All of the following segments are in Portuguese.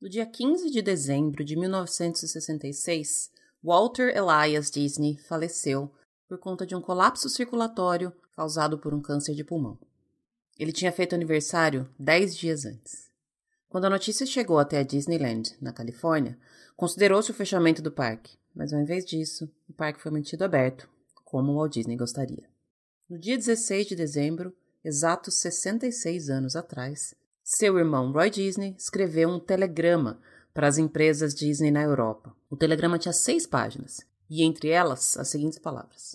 No dia 15 de dezembro de 1966, Walter Elias Disney faleceu por conta de um colapso circulatório causado por um câncer de pulmão. Ele tinha feito aniversário dez dias antes. Quando a notícia chegou até a Disneyland, na Califórnia, considerou-se o fechamento do parque, mas ao invés disso, o parque foi mantido aberto, como o Walt Disney gostaria. No dia 16 de dezembro, exatos 66 anos atrás, seu irmão Roy Disney escreveu um telegrama para as empresas Disney na Europa. O telegrama tinha seis páginas, e entre elas as seguintes palavras: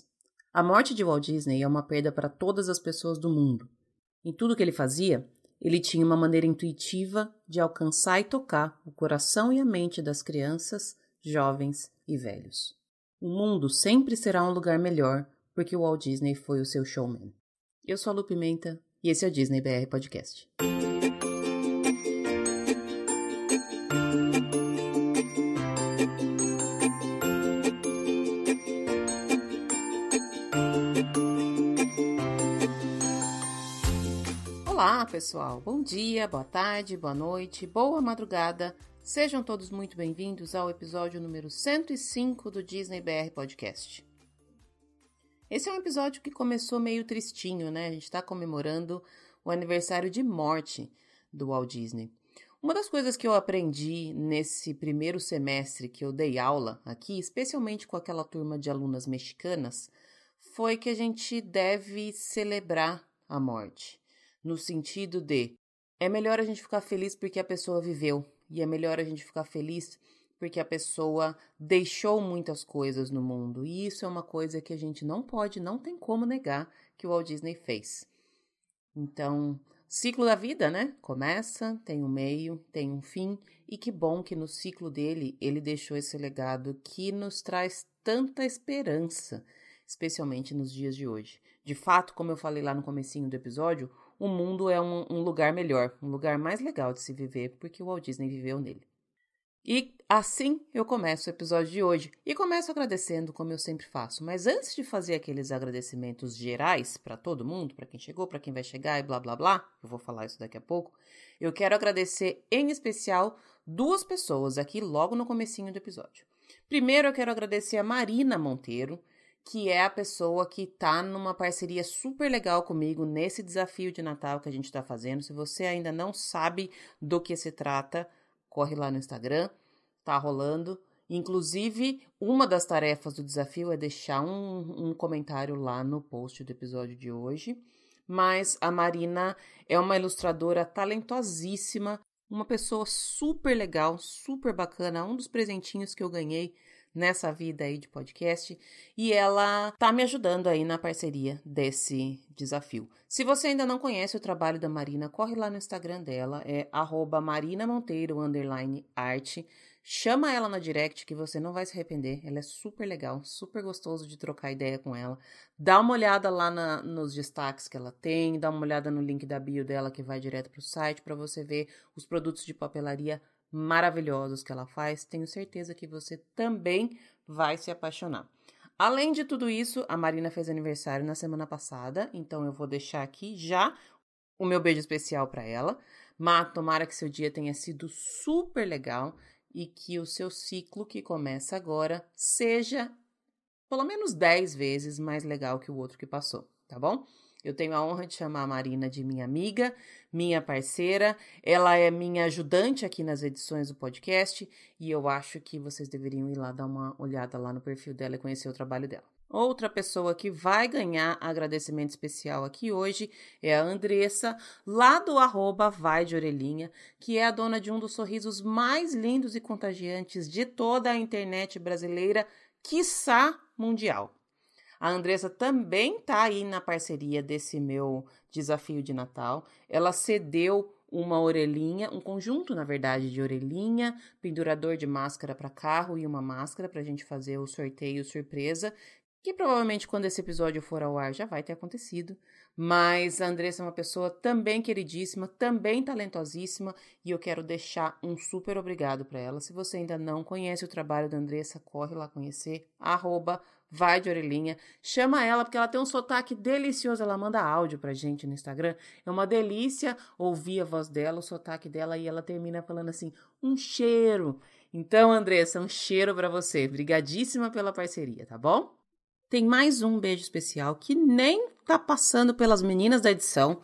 A morte de Walt Disney é uma perda para todas as pessoas do mundo. Em tudo que ele fazia, ele tinha uma maneira intuitiva de alcançar e tocar o coração e a mente das crianças, jovens e velhos. O mundo sempre será um lugar melhor porque o Walt Disney foi o seu showman. Eu sou a Lu Pimenta e esse é o Disney BR Podcast. Olá, pessoal. Bom dia, boa tarde, boa noite, boa madrugada. Sejam todos muito bem-vindos ao episódio número 105 do Disney BR Podcast. Esse é um episódio que começou meio tristinho, né? A gente está comemorando o aniversário de morte do Walt Disney. Uma das coisas que eu aprendi nesse primeiro semestre que eu dei aula aqui, especialmente com aquela turma de alunas mexicanas, foi que a gente deve celebrar a morte, no sentido de é melhor a gente ficar feliz porque a pessoa viveu, e é melhor a gente ficar feliz porque a pessoa deixou muitas coisas no mundo. E isso é uma coisa que a gente não pode, não tem como negar que o Walt Disney fez. Então, ciclo da vida, né? Começa, tem um meio, tem um fim, e que bom que no ciclo dele ele deixou esse legado que nos traz tanta esperança, especialmente nos dias de hoje. De fato, como eu falei lá no comecinho do episódio, o mundo é um, um lugar melhor, um lugar mais legal de se viver, porque o Walt Disney viveu nele. E assim eu começo o episódio de hoje. E começo agradecendo, como eu sempre faço. Mas antes de fazer aqueles agradecimentos gerais para todo mundo, para quem chegou, para quem vai chegar e blá blá blá, eu vou falar isso daqui a pouco. Eu quero agradecer em especial duas pessoas aqui logo no comecinho do episódio. Primeiro eu quero agradecer a Marina Monteiro, que é a pessoa que tá numa parceria super legal comigo nesse desafio de Natal que a gente está fazendo. Se você ainda não sabe do que se trata, corre lá no Instagram, tá rolando. Inclusive, uma das tarefas do desafio é deixar um, um comentário lá no post do episódio de hoje. Mas a Marina é uma ilustradora talentosíssima, uma pessoa super legal, super bacana. Um dos presentinhos que eu ganhei nessa vida aí de podcast e ela tá me ajudando aí na parceria desse desafio. Se você ainda não conhece o trabalho da Marina, corre lá no Instagram dela, é @marinamonteiro arte. Chama ela na direct que você não vai se arrepender. Ela é super legal, super gostoso de trocar ideia com ela. Dá uma olhada lá na, nos destaques que ela tem, dá uma olhada no link da bio dela que vai direto para o site para você ver os produtos de papelaria maravilhosos que ela faz, tenho certeza que você também vai se apaixonar. Além de tudo isso, a Marina fez aniversário na semana passada, então eu vou deixar aqui já o meu beijo especial para ela. Mas tomara que seu dia tenha sido super legal e que o seu ciclo que começa agora seja pelo menos 10 vezes mais legal que o outro que passou, tá bom? Eu tenho a honra de chamar a Marina de minha amiga, minha parceira. Ela é minha ajudante aqui nas edições do podcast e eu acho que vocês deveriam ir lá dar uma olhada lá no perfil dela e conhecer o trabalho dela. Outra pessoa que vai ganhar agradecimento especial aqui hoje é a Andressa, lá do arroba Vai de Orelhinha, que é a dona de um dos sorrisos mais lindos e contagiantes de toda a internet brasileira, quiçá mundial. A Andressa também tá aí na parceria desse meu desafio de Natal. Ela cedeu uma orelhinha, um conjunto, na verdade, de orelhinha, pendurador de máscara para carro e uma máscara para a gente fazer o sorteio surpresa, que provavelmente quando esse episódio for ao ar já vai ter acontecido. Mas a Andressa é uma pessoa também queridíssima, também talentosíssima, e eu quero deixar um super obrigado para ela. Se você ainda não conhece o trabalho da Andressa, corre lá conhecer, arroba vai de orelhinha, chama ela porque ela tem um sotaque delicioso, ela manda áudio pra gente no Instagram. É uma delícia ouvir a voz dela, o sotaque dela e ela termina falando assim: "Um cheiro". Então, Andressa, um cheiro para você. Brigadíssima pela parceria, tá bom? Tem mais um beijo especial que nem tá passando pelas meninas da edição,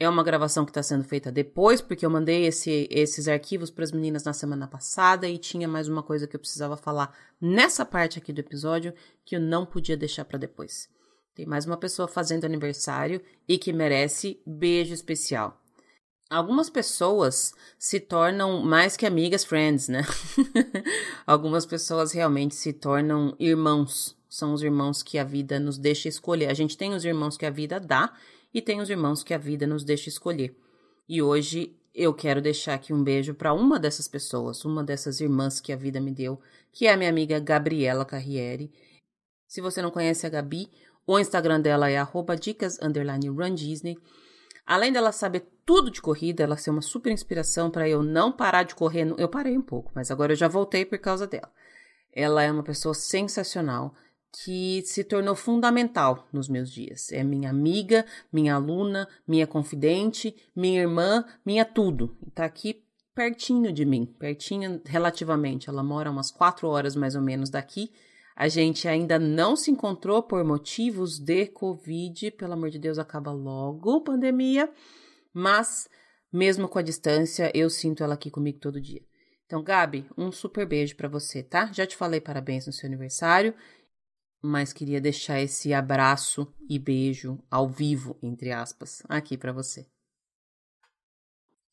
é uma gravação que está sendo feita depois, porque eu mandei esse, esses arquivos para as meninas na semana passada e tinha mais uma coisa que eu precisava falar nessa parte aqui do episódio que eu não podia deixar para depois. Tem mais uma pessoa fazendo aniversário e que merece beijo especial. Algumas pessoas se tornam mais que amigas, friends, né? Algumas pessoas realmente se tornam irmãos. São os irmãos que a vida nos deixa escolher. A gente tem os irmãos que a vida dá e tem os irmãos que a vida nos deixa escolher. E hoje eu quero deixar aqui um beijo para uma dessas pessoas, uma dessas irmãs que a vida me deu, que é a minha amiga Gabriela Carriere. Se você não conhece a Gabi, o Instagram dela é dicas Disney. Além dela saber tudo de corrida, ela ser uma super inspiração para eu não parar de correr. Eu parei um pouco, mas agora eu já voltei por causa dela. Ela é uma pessoa sensacional que se tornou fundamental nos meus dias. É minha amiga, minha aluna, minha confidente, minha irmã, minha tudo. Está aqui pertinho de mim, pertinho relativamente. Ela mora umas quatro horas mais ou menos daqui. A gente ainda não se encontrou por motivos de Covid. Pelo amor de Deus, acaba logo pandemia. Mas, mesmo com a distância, eu sinto ela aqui comigo todo dia. Então, Gabi, um super beijo para você, tá? Já te falei parabéns no seu aniversário mas queria deixar esse abraço e beijo ao vivo, entre aspas, aqui para você.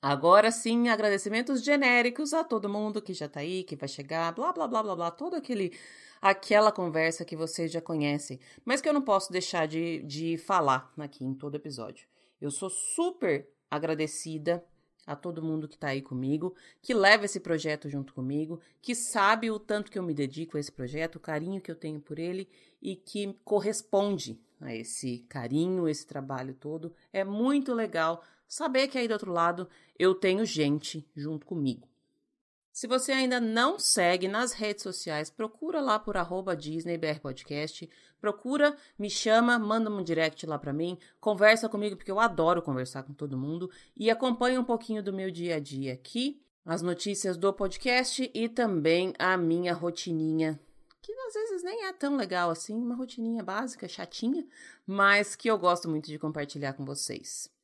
Agora sim, agradecimentos genéricos a todo mundo que já tá aí, que vai chegar, blá blá blá blá blá, todo aquele aquela conversa que vocês já conhecem, mas que eu não posso deixar de, de falar aqui em todo episódio. Eu sou super agradecida a todo mundo que está aí comigo, que leva esse projeto junto comigo, que sabe o tanto que eu me dedico a esse projeto, o carinho que eu tenho por ele e que corresponde a esse carinho, esse trabalho todo. É muito legal saber que aí do outro lado eu tenho gente junto comigo. Se você ainda não segue nas redes sociais, procura lá por arroba procura, me chama, manda um direct lá para mim, conversa comigo, porque eu adoro conversar com todo mundo, e acompanha um pouquinho do meu dia a dia aqui, as notícias do podcast e também a minha rotininha, que às vezes nem é tão legal assim, uma rotininha básica, chatinha, mas que eu gosto muito de compartilhar com vocês.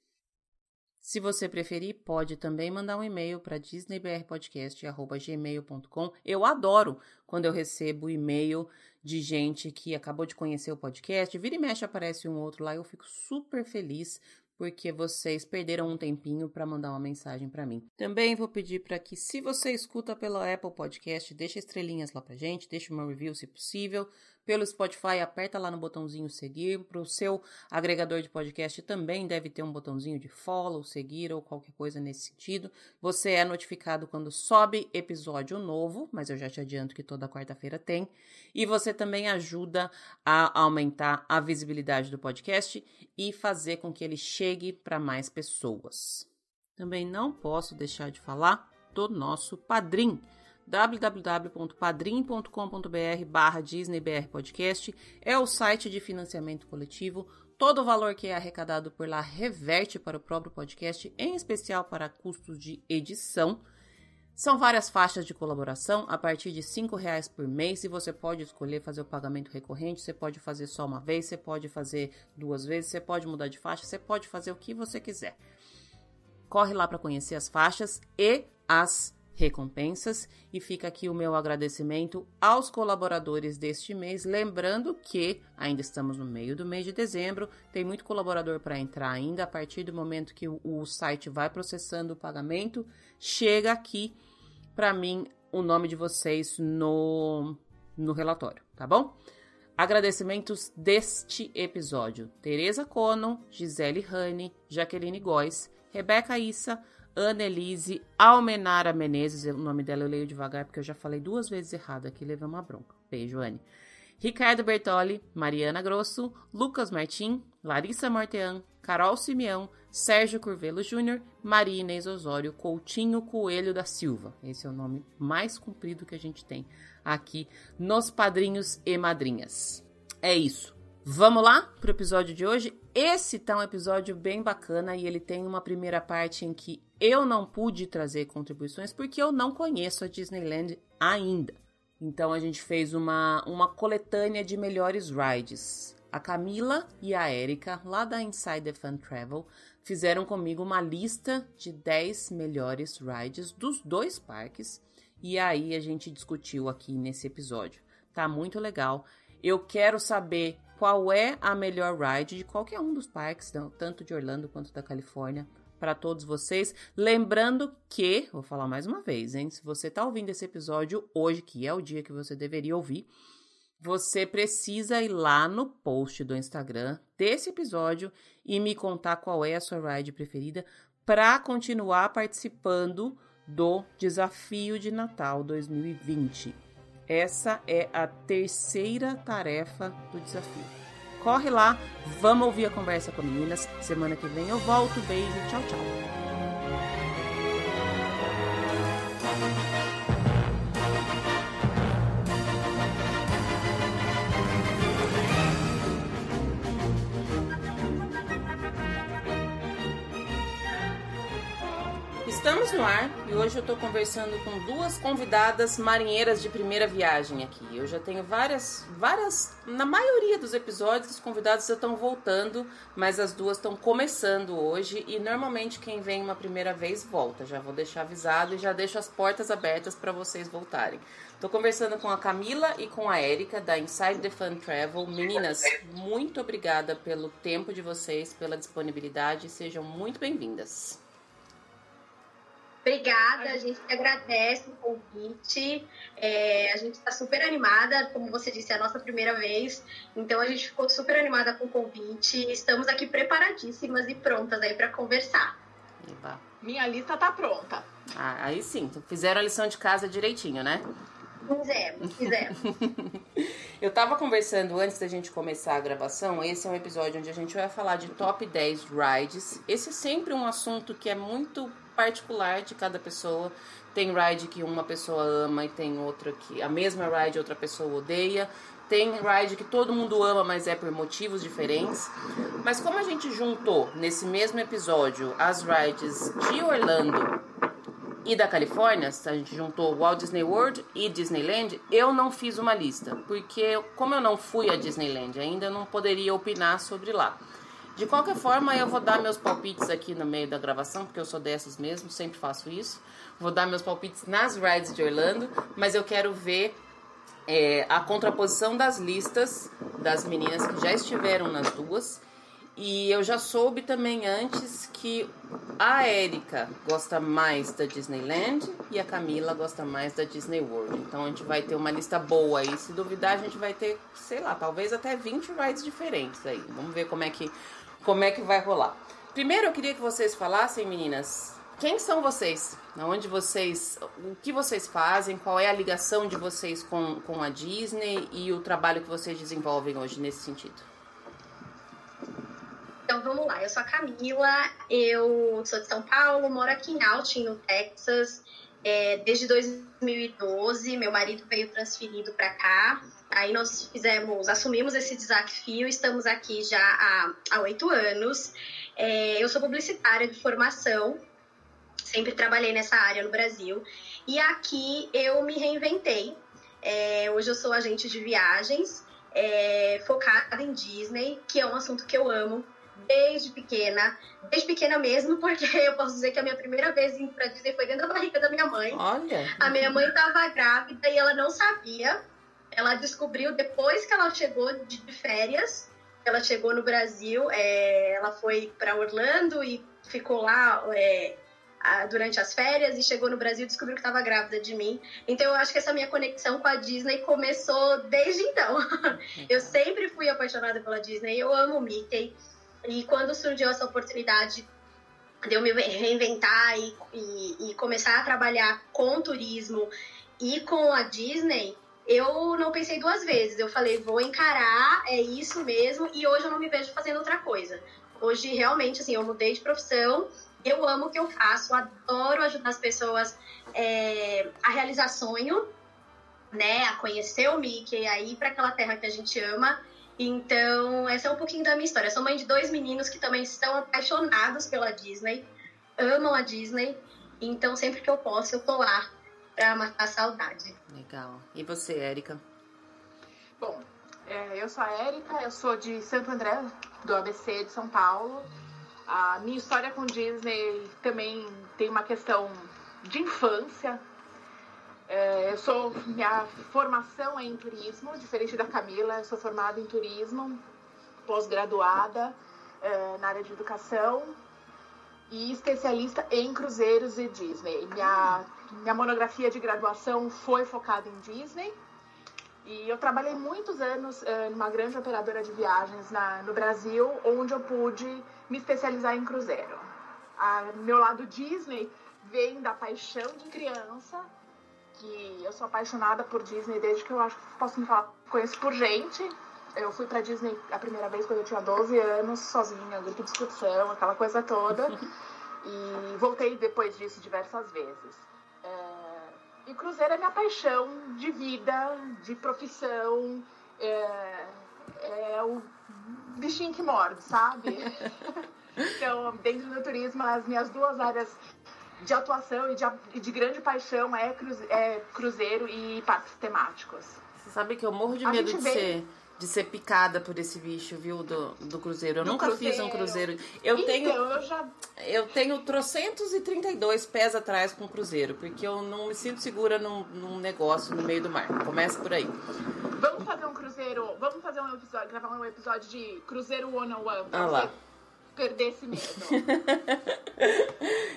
Se você preferir, pode também mandar um e-mail para disneybrpodcast.gmail.com. Eu adoro quando eu recebo e-mail de gente que acabou de conhecer o podcast. Vira e mexe aparece um outro lá, eu fico super feliz porque vocês perderam um tempinho para mandar uma mensagem para mim. Também vou pedir para que, se você escuta pela Apple Podcast, deixe estrelinhas lá para gente, deixe uma review se possível pelo Spotify, aperta lá no botãozinho seguir. Para o seu agregador de podcast também deve ter um botãozinho de follow, seguir ou qualquer coisa nesse sentido. Você é notificado quando sobe episódio novo, mas eu já te adianto que toda quarta-feira tem. E você também ajuda a aumentar a visibilidade do podcast e fazer com que ele chegue para mais pessoas. Também não posso deixar de falar do nosso padrinho www.padrim.com.br barra DisneyBR Podcast é o site de financiamento coletivo. Todo o valor que é arrecadado por lá reverte para o próprio podcast, em especial para custos de edição. São várias faixas de colaboração a partir de R$ reais por mês e você pode escolher fazer o pagamento recorrente, você pode fazer só uma vez, você pode fazer duas vezes, você pode mudar de faixa, você pode fazer o que você quiser. Corre lá para conhecer as faixas e as recompensas. E fica aqui o meu agradecimento aos colaboradores deste mês, lembrando que ainda estamos no meio do mês de dezembro, tem muito colaborador para entrar ainda, a partir do momento que o, site vai processando o pagamento, chega aqui para mim o nome de vocês no, no relatório, tá bom? Agradecimentos deste episódio: Tereza Conon, Gisele Rani, Jaqueline Góes, Rebeca Issa, Annelise Almenara Menezes, o nome dela eu leio devagar porque eu já falei duas vezes errado aqui, levei uma bronca. Beijo, Anne. Ricardo Bertoli, Mariana Grosso, Lucas Martim, Larissa Mortean, Carol Simeão, Sérgio Curvelo Júnior, Maria Inês Osório, Coutinho Coelho da Silva. Esse é o nome mais comprido que a gente tem aqui nos padrinhos e madrinhas. É isso. Vamos lá pro episódio de hoje? Esse tá um episódio bem bacana e ele tem uma primeira parte em que eu não pude trazer contribuições porque eu não conheço a Disneyland ainda. Então a gente fez uma, uma coletânea de melhores rides. A Camila e a Erika, lá da Inside the Fun Travel, fizeram comigo uma lista de 10 melhores rides dos dois parques e aí a gente discutiu aqui nesse episódio. Tá muito legal. Eu quero saber qual é a melhor ride de qualquer um dos parques, tanto de Orlando quanto da Califórnia, para todos vocês. Lembrando que, vou falar mais uma vez, hein? Se você está ouvindo esse episódio hoje, que é o dia que você deveria ouvir, você precisa ir lá no post do Instagram desse episódio e me contar qual é a sua ride preferida para continuar participando do desafio de Natal 2020. Essa é a terceira tarefa do desafio. Corre lá, vamos ouvir a conversa com meninas. Semana que vem eu volto. Beijo, tchau, tchau. Estamos no ar e hoje eu estou conversando com duas convidadas marinheiras de primeira viagem aqui. Eu já tenho várias, várias, na maioria dos episódios os convidados já estão voltando, mas as duas estão começando hoje e normalmente quem vem uma primeira vez volta. Já vou deixar avisado e já deixo as portas abertas para vocês voltarem. Estou conversando com a Camila e com a Érica da Inside the Fun Travel. Meninas, muito obrigada pelo tempo de vocês, pela disponibilidade. Sejam muito bem-vindas. Obrigada, a gente agradece o convite. É, a gente está super animada, como você disse, é a nossa primeira vez. Então a gente ficou super animada com o convite. Estamos aqui preparadíssimas e prontas aí para conversar. Eba. Minha lista tá pronta. Ah, aí sim, fizeram a lição de casa direitinho, né? Fizemos, fizemos. Eu tava conversando antes da gente começar a gravação. Esse é um episódio onde a gente vai falar de top 10 rides. Esse é sempre um assunto que é muito particular de cada pessoa. Tem ride que uma pessoa ama e tem outra que a mesma ride outra pessoa odeia. Tem ride que todo mundo ama, mas é por motivos diferentes. Mas como a gente juntou nesse mesmo episódio as rides de Orlando e da Califórnia, a gente juntou Walt Disney World e Disneyland, eu não fiz uma lista, porque como eu não fui a Disneyland ainda, eu não poderia opinar sobre lá. De qualquer forma, eu vou dar meus palpites aqui no meio da gravação, porque eu sou dessas mesmo, sempre faço isso. Vou dar meus palpites nas rides de Orlando, mas eu quero ver é, a contraposição das listas das meninas que já estiveram nas duas. E eu já soube também antes que a Érica gosta mais da Disneyland e a Camila gosta mais da Disney World. Então a gente vai ter uma lista boa aí. Se duvidar, a gente vai ter, sei lá, talvez até 20 rides diferentes aí. Vamos ver como é que como é que vai rolar. Primeiro eu queria que vocês falassem, meninas, quem são vocês? Onde vocês, o que vocês fazem? Qual é a ligação de vocês com, com a Disney e o trabalho que vocês desenvolvem hoje nesse sentido? Então vamos lá, eu sou a Camila, eu sou de São Paulo, moro aqui em Austin, no Texas, é, desde 2012. Meu marido veio transferido para cá Aí nós fizemos, assumimos esse desafio, estamos aqui já há oito anos. É, eu sou publicitária de formação, sempre trabalhei nessa área no Brasil. E aqui eu me reinventei. É, hoje eu sou agente de viagens, é, focada em Disney, que é um assunto que eu amo desde pequena. Desde pequena mesmo, porque eu posso dizer que a minha primeira vez indo pra Disney foi dentro da barriga da minha mãe. Olha! A minha mãe estava grávida e ela não sabia ela descobriu depois que ela chegou de férias, ela chegou no Brasil, é, ela foi para Orlando e ficou lá é, durante as férias e chegou no Brasil e descobriu que estava grávida de mim. Então eu acho que essa minha conexão com a Disney começou desde então. eu sempre fui apaixonada pela Disney, eu amo o Mickey. E quando surgiu essa oportunidade de eu me reinventar e, e, e começar a trabalhar com turismo e com a Disney, eu não pensei duas vezes. Eu falei, vou encarar, é isso mesmo, e hoje eu não me vejo fazendo outra coisa. Hoje, realmente, assim, eu mudei de profissão, eu amo o que eu faço, adoro ajudar as pessoas é, a realizar sonho, né, a conhecer o Mickey, a ir para aquela terra que a gente ama. Então, essa é um pouquinho da minha história. Eu sou mãe de dois meninos que também estão apaixonados pela Disney, amam a Disney. Então, sempre que eu posso, eu tô lá pra matar a saudade. Legal. E você, Érica? Bom, é, eu sou a Érica, eu sou de Santo André, do ABC de São Paulo. A minha história com Disney também tem uma questão de infância. É, eu sou minha formação é em turismo, diferente da Camila, eu sou formada em turismo, pós-graduada é, na área de educação e especialista em cruzeiros e Disney. Minha, minha monografia de graduação foi focada em Disney. E eu trabalhei muitos anos é, numa grande operadora de viagens na, no Brasil, onde eu pude me especializar em cruzeiro. A, meu lado Disney vem da paixão de criança que eu sou apaixonada por Disney desde que eu acho que posso me falar, conheço por gente. Eu fui pra Disney a primeira vez quando eu tinha 12 anos, sozinha, grupo de excursão, aquela coisa toda. e voltei depois disso diversas vezes. E cruzeiro é minha paixão de vida, de profissão. É, é o bichinho que morde, sabe? então, dentro do turismo, as minhas duas áreas de atuação e de, de grande paixão é, é cruzeiro e parques temáticos. Você sabe que eu morro de medo de vem... ser de ser picada por esse bicho, viu, do, do cruzeiro. Eu nunca cruzeiro. fiz um cruzeiro. Eu então, tenho eu já eu tenho trocentos e trinta e dois pés atrás com cruzeiro, porque eu não me sinto segura num, num negócio no meio do mar. Começa por aí. Vamos fazer um cruzeiro, vamos fazer um episódio, gravar um episódio de Cruzeiro One on One. Ah lá perder esse medo.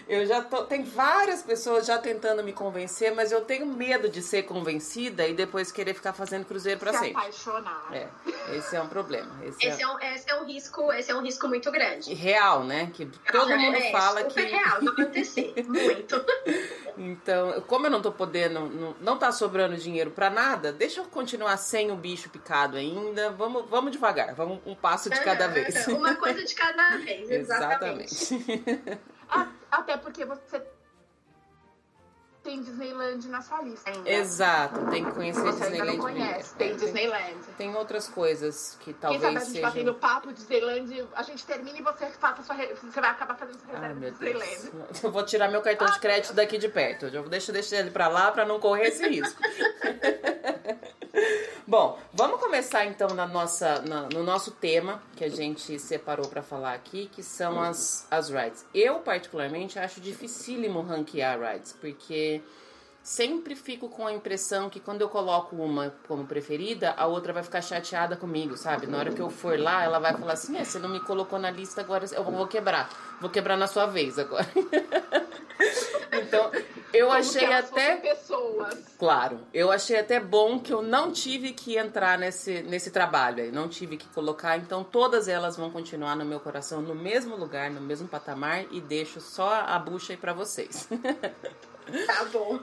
eu já tô. Tem várias pessoas já tentando me convencer, mas eu tenho medo de ser convencida e depois querer ficar fazendo cruzeiro para sempre. apaixonar. É, esse é um problema. Esse, esse é... é... um, esse é um risco, esse é um risco muito grande. Real, né? Que todo é, mundo é, fala é que. É real, não acontecer. muito. Então, como eu não tô podendo, não, não tá sobrando dinheiro para nada, deixa eu continuar sem o bicho picado ainda. Vamos, vamos devagar, vamos um passo de cada vez. Uma coisa de cada exatamente. exatamente. Até porque você tem Disneyland na sua lista ainda. Exato, tem que conhecer Você Disneyland. Ainda não conhece, tem, tem Disneyland. Tem outras coisas que talvez Quem sabe a gente sejam... batendo papo Disneyland, a gente termina e você faça sua você vai acabar fazendo sua reserva de Disneyland. Deus. Eu vou tirar meu cartão de crédito daqui de perto. Eu deixo deixar ele para lá para não correr esse risco. Bom, vamos começar então na nossa, na, no nosso tema que a gente separou para falar aqui, que são as, as rides. Eu, particularmente, acho dificílimo ranquear rides, porque sempre fico com a impressão que quando eu coloco uma como preferida, a outra vai ficar chateada comigo, sabe? Na hora que eu for lá, ela vai falar assim: é, você não me colocou na lista, agora eu vou quebrar. Vou quebrar na sua vez agora. então, eu Como achei até. Pessoas. Claro, eu achei até bom que eu não tive que entrar nesse, nesse trabalho aí, não tive que colocar, então todas elas vão continuar no meu coração no mesmo lugar, no mesmo patamar e deixo só a bucha aí pra vocês. Tá bom.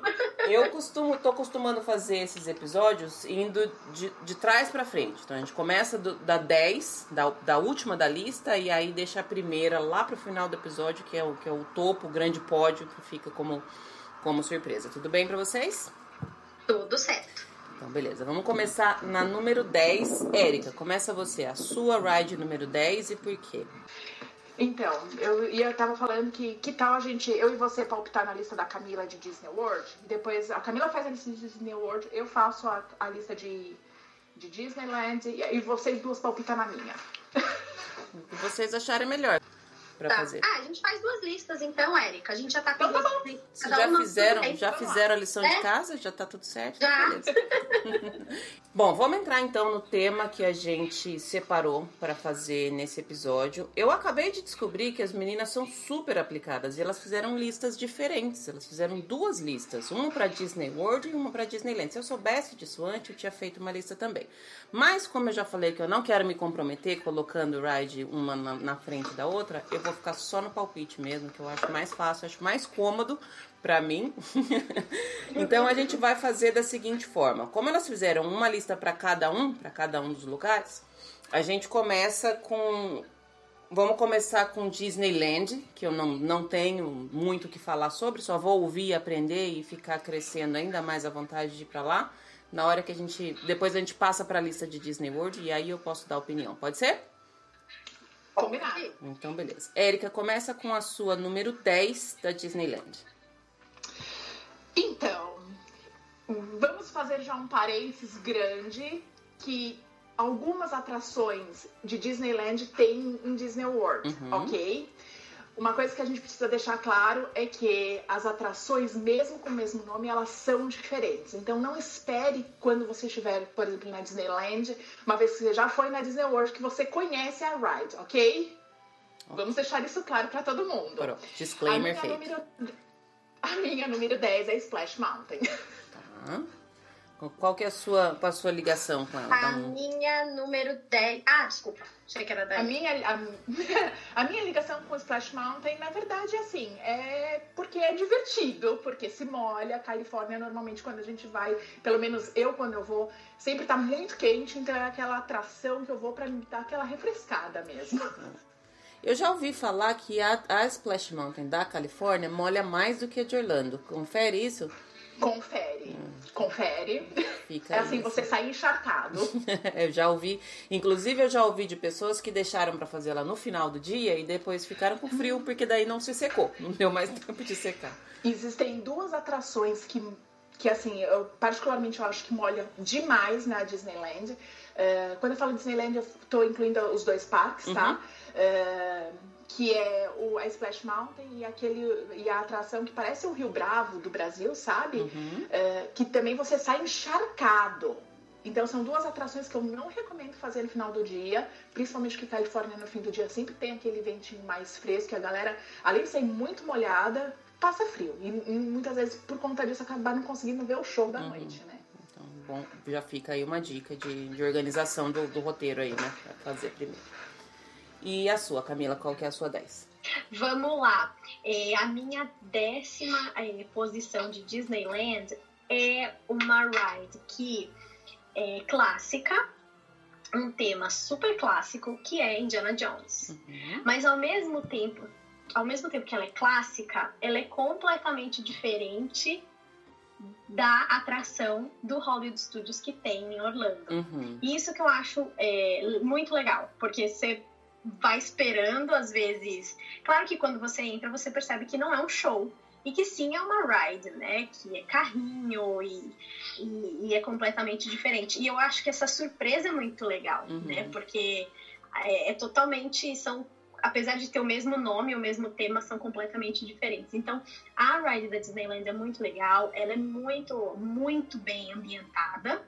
Eu costumo, tô costumando fazer esses episódios indo de, de trás para frente. Então a gente começa do, da 10, da, da última da lista, e aí deixa a primeira lá pro final do episódio, que é o, que é o topo, o grande pódio, que fica como como surpresa. Tudo bem para vocês? Tudo certo. Então, beleza. Vamos começar na número 10. Érica, começa você. A sua ride número 10 e por quê? Então, eu, eu tava falando que que tal a gente, eu e você, palpitar na lista da Camila de Disney World? Depois a Camila faz a lista de Disney World, eu faço a, a lista de, de Disneyland e, e vocês duas palpitam na minha. Vocês acharem melhor para tá. fazer. Ah, a gente faz duas listas então, Érica. A gente já tá com então, duas listas. Já fizeram, já fizeram a lição é? de casa? Já tá tudo certo? Já. Bom, vamos entrar então no tema que a gente separou para fazer nesse episódio. Eu acabei de descobrir que as meninas são super aplicadas e elas fizeram listas diferentes. Elas fizeram duas listas, uma para Disney World e uma para Disneyland. Se eu soubesse disso antes, eu tinha feito uma lista também. Mas como eu já falei que eu não quero me comprometer colocando ride uma na, na frente da outra, eu vou vou ficar só no palpite mesmo, que eu acho mais fácil, acho mais cômodo para mim. então a gente vai fazer da seguinte forma: como elas fizeram uma lista para cada um, para cada um dos lugares, a gente começa com Vamos começar com Disneyland, que eu não, não tenho muito o que falar sobre, só vou ouvir, aprender e ficar crescendo ainda mais a vontade de ir para lá. Na hora que a gente. Depois a gente passa pra lista de Disney World e aí eu posso dar opinião. Pode ser? Combinado. Então, beleza. Érica, começa com a sua número 10 da Disneyland. Então, vamos fazer já um parênteses grande que algumas atrações de Disneyland tem em Disney World, Uhum. ok? Uma coisa que a gente precisa deixar claro é que as atrações, mesmo com o mesmo nome, elas são diferentes. Então não espere quando você estiver, por exemplo, na Disneyland, uma vez que você já foi na Disney World, que você conhece a ride, ok? Vamos deixar isso claro para todo mundo. A disclaimer minha, feito. número, a minha número 10 é Splash Mountain. Tá. Qual que é a sua, qual a sua ligação com ela? A um- minha número 10. Ah, desculpa. Achei que era A 10. minha, a, a minha ligação com o Splash Mountain, na verdade, é assim, é porque é divertido, porque se molha. A Califórnia, normalmente, quando a gente vai, pelo menos eu, quando eu vou, sempre tá muito quente, então é aquela atração que eu vou pra me dar aquela refrescada mesmo. Eu já ouvi falar que a, a Splash Mountain da Califórnia molha mais do que a de Orlando. Confere isso? Confere, confere. Fica É assim, você sai encharcado. eu já ouvi, inclusive eu já ouvi de pessoas que deixaram pra fazer ela no final do dia e depois ficaram com frio porque daí não se secou, não deu mais tempo de secar. Existem duas atrações que, que assim, eu particularmente eu acho que molham demais na Disneyland. É, quando eu falo Disneyland, eu tô incluindo os dois parques, tá? É, que é o, a Splash Mountain e, aquele, e a atração que parece o Rio Bravo do Brasil, sabe? Uhum. É, que também você sai encharcado. Então são duas atrações que eu não recomendo fazer no final do dia, principalmente que Califórnia no fim do dia sempre tem aquele ventinho mais fresco, e a galera, além de ser muito molhada, passa frio. E, e muitas vezes, por conta disso, acabar não conseguindo ver o show da Uhum. noite, né? Então, bom, já fica aí uma dica de, de organização do, do roteiro aí, né? Pra fazer primeiro. E a sua, Camila, qual que é a sua 10? Vamos lá. É, a minha décima é, posição de Disneyland é uma ride que é clássica, um tema super clássico, que é Indiana Jones. Uhum. Mas ao mesmo tempo, ao mesmo tempo que ela é clássica, ela é completamente diferente da atração do Hollywood Studios que tem em Orlando. Uhum. E Isso que eu acho é, muito legal, porque você vai esperando às vezes. Claro que quando você entra, você percebe que não é um show. E que sim é uma ride, né? Que é carrinho e, e, e é completamente diferente. E eu acho que essa surpresa é muito legal, Uhum. né? Porque é, é totalmente. São, apesar de ter o mesmo nome, o mesmo tema, são completamente diferentes. Então, a ride da Disneyland é muito legal, ela é muito, muito bem ambientada,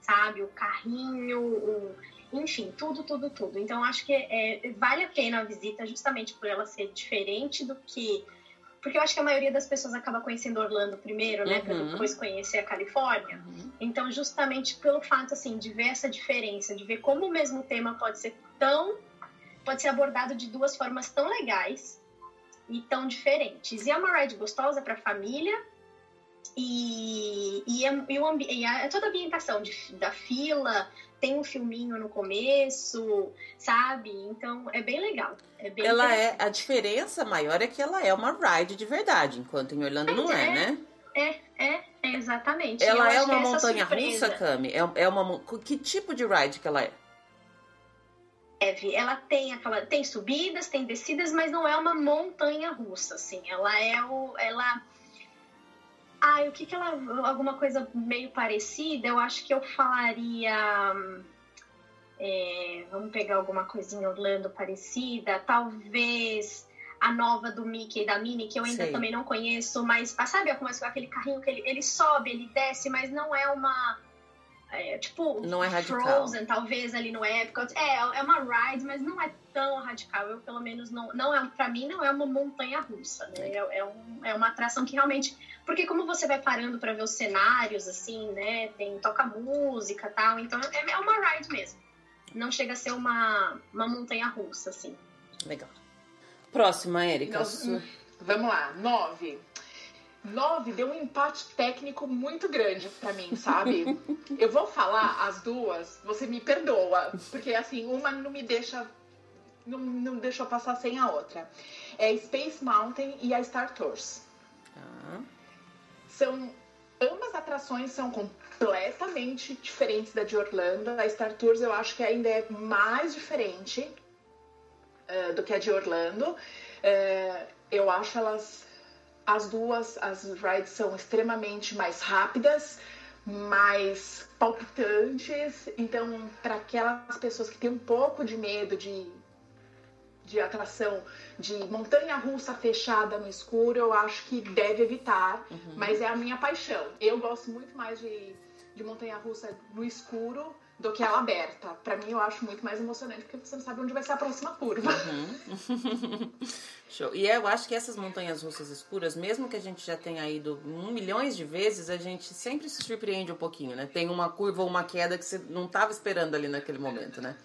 sabe? O carrinho, o, enfim, tudo, tudo, tudo. Então, acho que é, vale a pena a visita justamente por ela ser diferente do que. Porque eu acho que a maioria das pessoas acaba conhecendo Orlando primeiro, né? Pra Uhum. depois conhecer a Califórnia. Uhum. Então, justamente pelo fato, assim, de ver essa diferença, de ver como o mesmo tema pode ser tão. pode ser abordado de duas formas tão legais e tão diferentes. E é uma ride gostosa para família. E, e, é- e o e a- toda a ambientação de, da fila, tem um filminho no começo, sabe? Então é bem legal. É bem Ela é. A diferença maior é que ela é uma ride de verdade, enquanto em Orlando não é, É. né? É, é, é exatamente. Ela é uma montanha russa, Cami? É, é uma. Que tipo de ride que ela é? Ela tem aquela tem subidas, tem descidas, mas não é uma montanha russa, assim. Ela é o ela Ah, o que que ela alguma coisa meio parecida? Eu acho que eu falaria é, vamos pegar alguma coisinha Orlando parecida, talvez a nova do Mickey e da Minnie, que eu ainda Sei. também não conheço, mas ah, sabe como é aquele carrinho que ele, ele sobe, ele desce, mas não é uma é, tipo Não é radical. Frozen, talvez ali no Epcot. É, é uma ride, mas não é tão radical. Eu, pelo menos, não, não é, pra mim, não é uma montanha russa, né? É, é, um- é uma atração que realmente. Porque como você vai parando pra ver os cenários, assim, né? Tem toca música e tal, então é, é uma ride mesmo. Não chega a ser uma, uma montanha russa, assim. Legal. Próxima, Érica. Nós- Su- Vamos lá, nove. Nove deu um empate técnico muito grande pra mim, sabe? eu vou falar as duas, você me perdoa, porque assim, uma não me deixa. Não, não deixou passar sem a outra. É Space Mountain e a Star Tours. Tá. São ambas atrações são completamente diferentes da de Orlando. A Star Tours eu acho que ainda é mais diferente uh, do que a de Orlando. Uh, eu acho elas as duas, as rides são extremamente mais rápidas, mais palpitantes. Então, para aquelas pessoas que têm um pouco de medo de, de atração de montanha russa fechada no escuro, eu acho que deve evitar. Uhum. Mas é a minha paixão. Eu gosto muito mais de, de montanha russa no escuro do que ela aberta. Para mim, eu acho muito mais emocionante, porque você não sabe onde vai ser a próxima curva. Uhum. Show. E eu acho que essas montanhas russas escuras, mesmo que a gente já tenha ido um milhões de vezes, a gente sempre se surpreende um pouquinho, né? Tem uma curva ou uma queda que você não estava esperando ali naquele momento, né?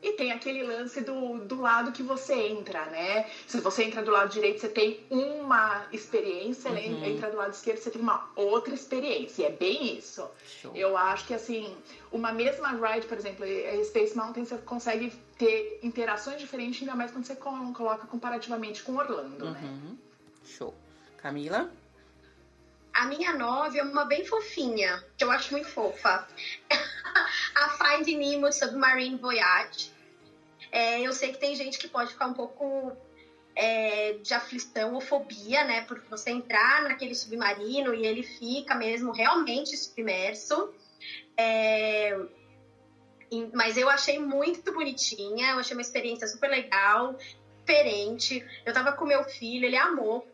E tem aquele lance do, do lado que você entra, né? Se você entra do lado direito, você tem uma experiência, né? uhum. entra do lado esquerdo, você tem uma outra experiência. E é bem isso. Show. Eu acho que, assim, uma mesma ride, por exemplo, a Space Mountain, você consegue ter interações diferentes, ainda mais quando você coloca comparativamente com Orlando, né? uhum. né? Show. Camila? A minha nove é uma bem fofinha, que eu acho muito fofa. a Finding Nemo Submarine Voyage. É, eu sei que tem gente que pode ficar um pouco é, de aflição ou fobia, né? Porque você entrar naquele submarino e ele fica mesmo realmente submerso. É, mas eu achei muito bonitinha, eu achei uma experiência super legal, diferente. Eu tava com meu filho, ele amou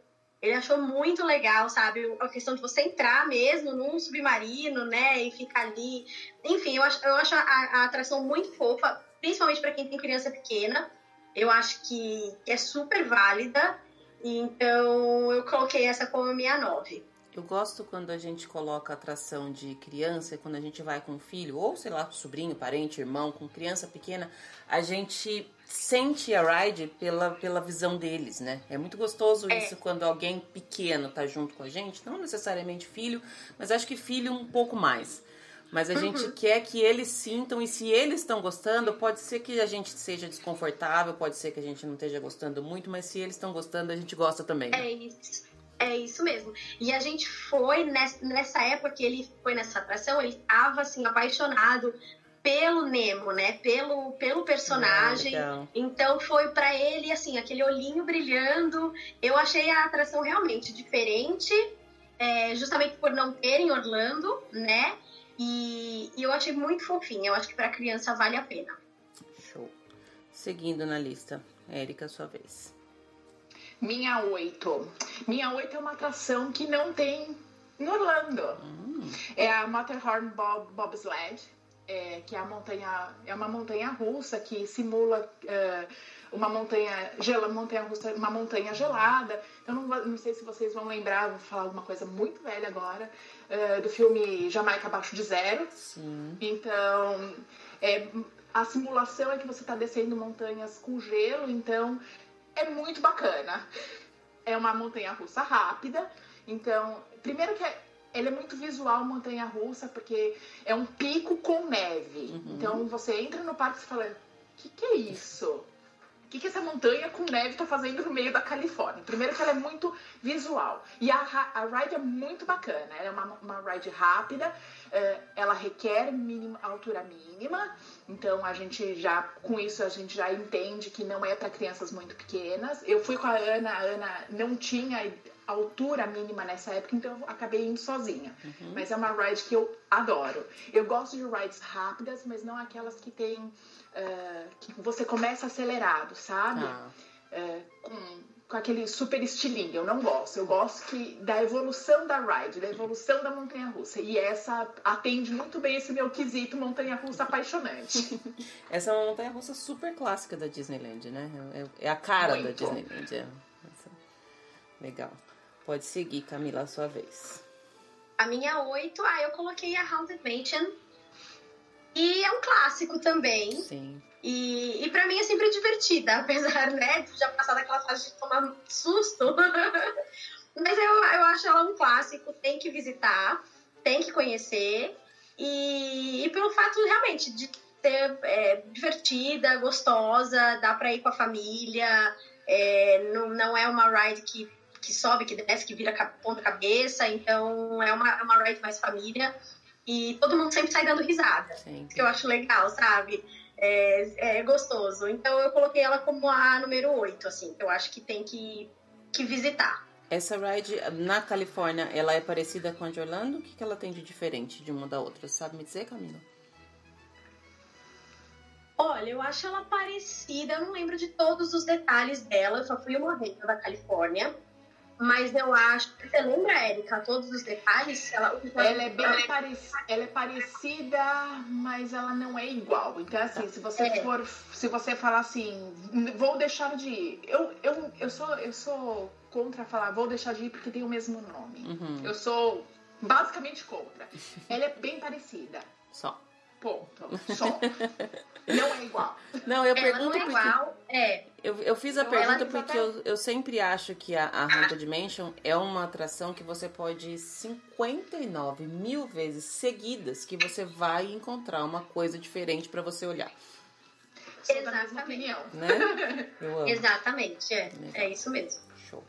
ele achou muito legal, sabe? A questão de você entrar mesmo num submarino, né? E ficar ali. Enfim, eu acho, eu acho a, a atração muito fofa, principalmente para quem tem criança pequena. Eu acho que é super válida. Então, eu coloquei essa como minha nove. Eu gosto quando a gente coloca atração de criança, quando a gente vai com filho, ou sei lá, sobrinho, parente, irmão, com criança pequena, a gente sente a ride pela, pela visão deles, né? É muito gostoso é. isso quando alguém pequeno tá junto com a gente, não necessariamente filho, mas acho que filho um pouco mais. Mas a uhum. gente quer que eles sintam e se eles estão gostando, pode ser que a gente seja desconfortável, pode ser que a gente não esteja gostando muito, mas se eles estão gostando, a gente gosta também. Né? É isso. É isso mesmo. E a gente foi nessa, nessa época que ele foi nessa atração, ele tava assim apaixonado pelo Nemo, né? Pelo, pelo personagem. Ah, então foi para ele assim aquele olhinho brilhando. Eu achei a atração realmente diferente, é, justamente por não ter em Orlando, né? E, e eu achei muito fofinha. Eu acho que para criança vale a pena. Show. Seguindo na lista, Érica, sua vez. Minha 8. Minha 8 é uma atração que não tem em Orlando. Hum. É a Matterhorn Bob, Bobsled, é, que é, a montanha, é uma montanha russa que simula é, uma montanha, gela, montanha russa, uma montanha gelada. Eu não, não sei se vocês vão lembrar, vou falar alguma coisa muito velha agora, é, do filme Jamaica Abaixo de Zero. Sim. Então, é, a simulação é que você está descendo montanhas com gelo, então é muito bacana. É uma montanha russa rápida. Então, primeiro que é, ela é muito visual montanha russa, porque é um pico com neve. Uhum. Então você entra no parque e fala: o que, que é isso? O que, que essa montanha com neve está fazendo no meio da Califórnia? Primeiro que ela é muito visual. E a, a ride é muito bacana. Ela é uma, uma ride rápida, é, ela requer mínima, altura mínima. Então a gente já, com isso, a gente já entende que não é para crianças muito pequenas. Eu fui com a Ana, a Ana não tinha altura mínima nessa época, então eu acabei indo sozinha. Uhum. Mas é uma ride que eu adoro. Eu gosto de rides rápidas, mas não aquelas que tem. Uh, que você começa acelerado, sabe? Ah. Uh, com com aquele super estilinho. Eu não gosto. Eu gosto que da evolução da ride, da evolução da montanha russa. E essa atende muito bem esse meu quesito montanha russa apaixonante. essa é uma montanha russa super clássica da Disneyland, né? É, é a cara muito. da Disneyland. É. Legal. Pode seguir, Camila, a sua vez. A minha oito, ah, eu coloquei a Haunted Mansion. E é um clássico também. Sim. E, e para mim é sempre divertida, apesar né, de já passar daquela fase de tomar susto. Mas eu, eu acho ela um clássico, tem que visitar, tem que conhecer. E, e pelo fato realmente de ser é, divertida, gostosa, dá para ir com a família. É, não, não é uma ride que que sobe, que desce, que vira ponta cabeça. Então é uma, é uma ride mais família. E todo mundo sempre sai dando risada. Sim. Que eu acho legal, sabe? É, é gostoso. Então eu coloquei ela como a número 8, assim, que eu acho que tem que, que visitar. Essa ride na Califórnia, ela é parecida com a de Orlando? O que, que ela tem de diferente de uma da outra? Sabe me dizer, Camila? Olha, eu acho ela parecida, eu não lembro de todos os detalhes dela, eu só fui uma vez da Califórnia. Mas eu acho. Você lembra, Érica, todos os detalhes? Ela, ela é bem ela... parecida, ela é parecida, mas ela não é igual. Então, assim, se você é. for. Se você falar assim, vou deixar de ir. Eu, eu, eu, sou, eu sou contra falar vou deixar de ir porque tem o mesmo nome. Uhum. Eu sou basicamente contra. Ela é bem parecida. Só. Ponto. Só. não é igual. Não, eu ela pergunto não é porque... igual, é. Eu, eu fiz a então, pergunta porque eu, eu sempre acho que a, a Haunted Dimension é uma atração que você pode ir 59 mil vezes seguidas que você vai encontrar uma coisa diferente para você olhar. Exatamente. Né? Exatamente, é. É isso mesmo. Show.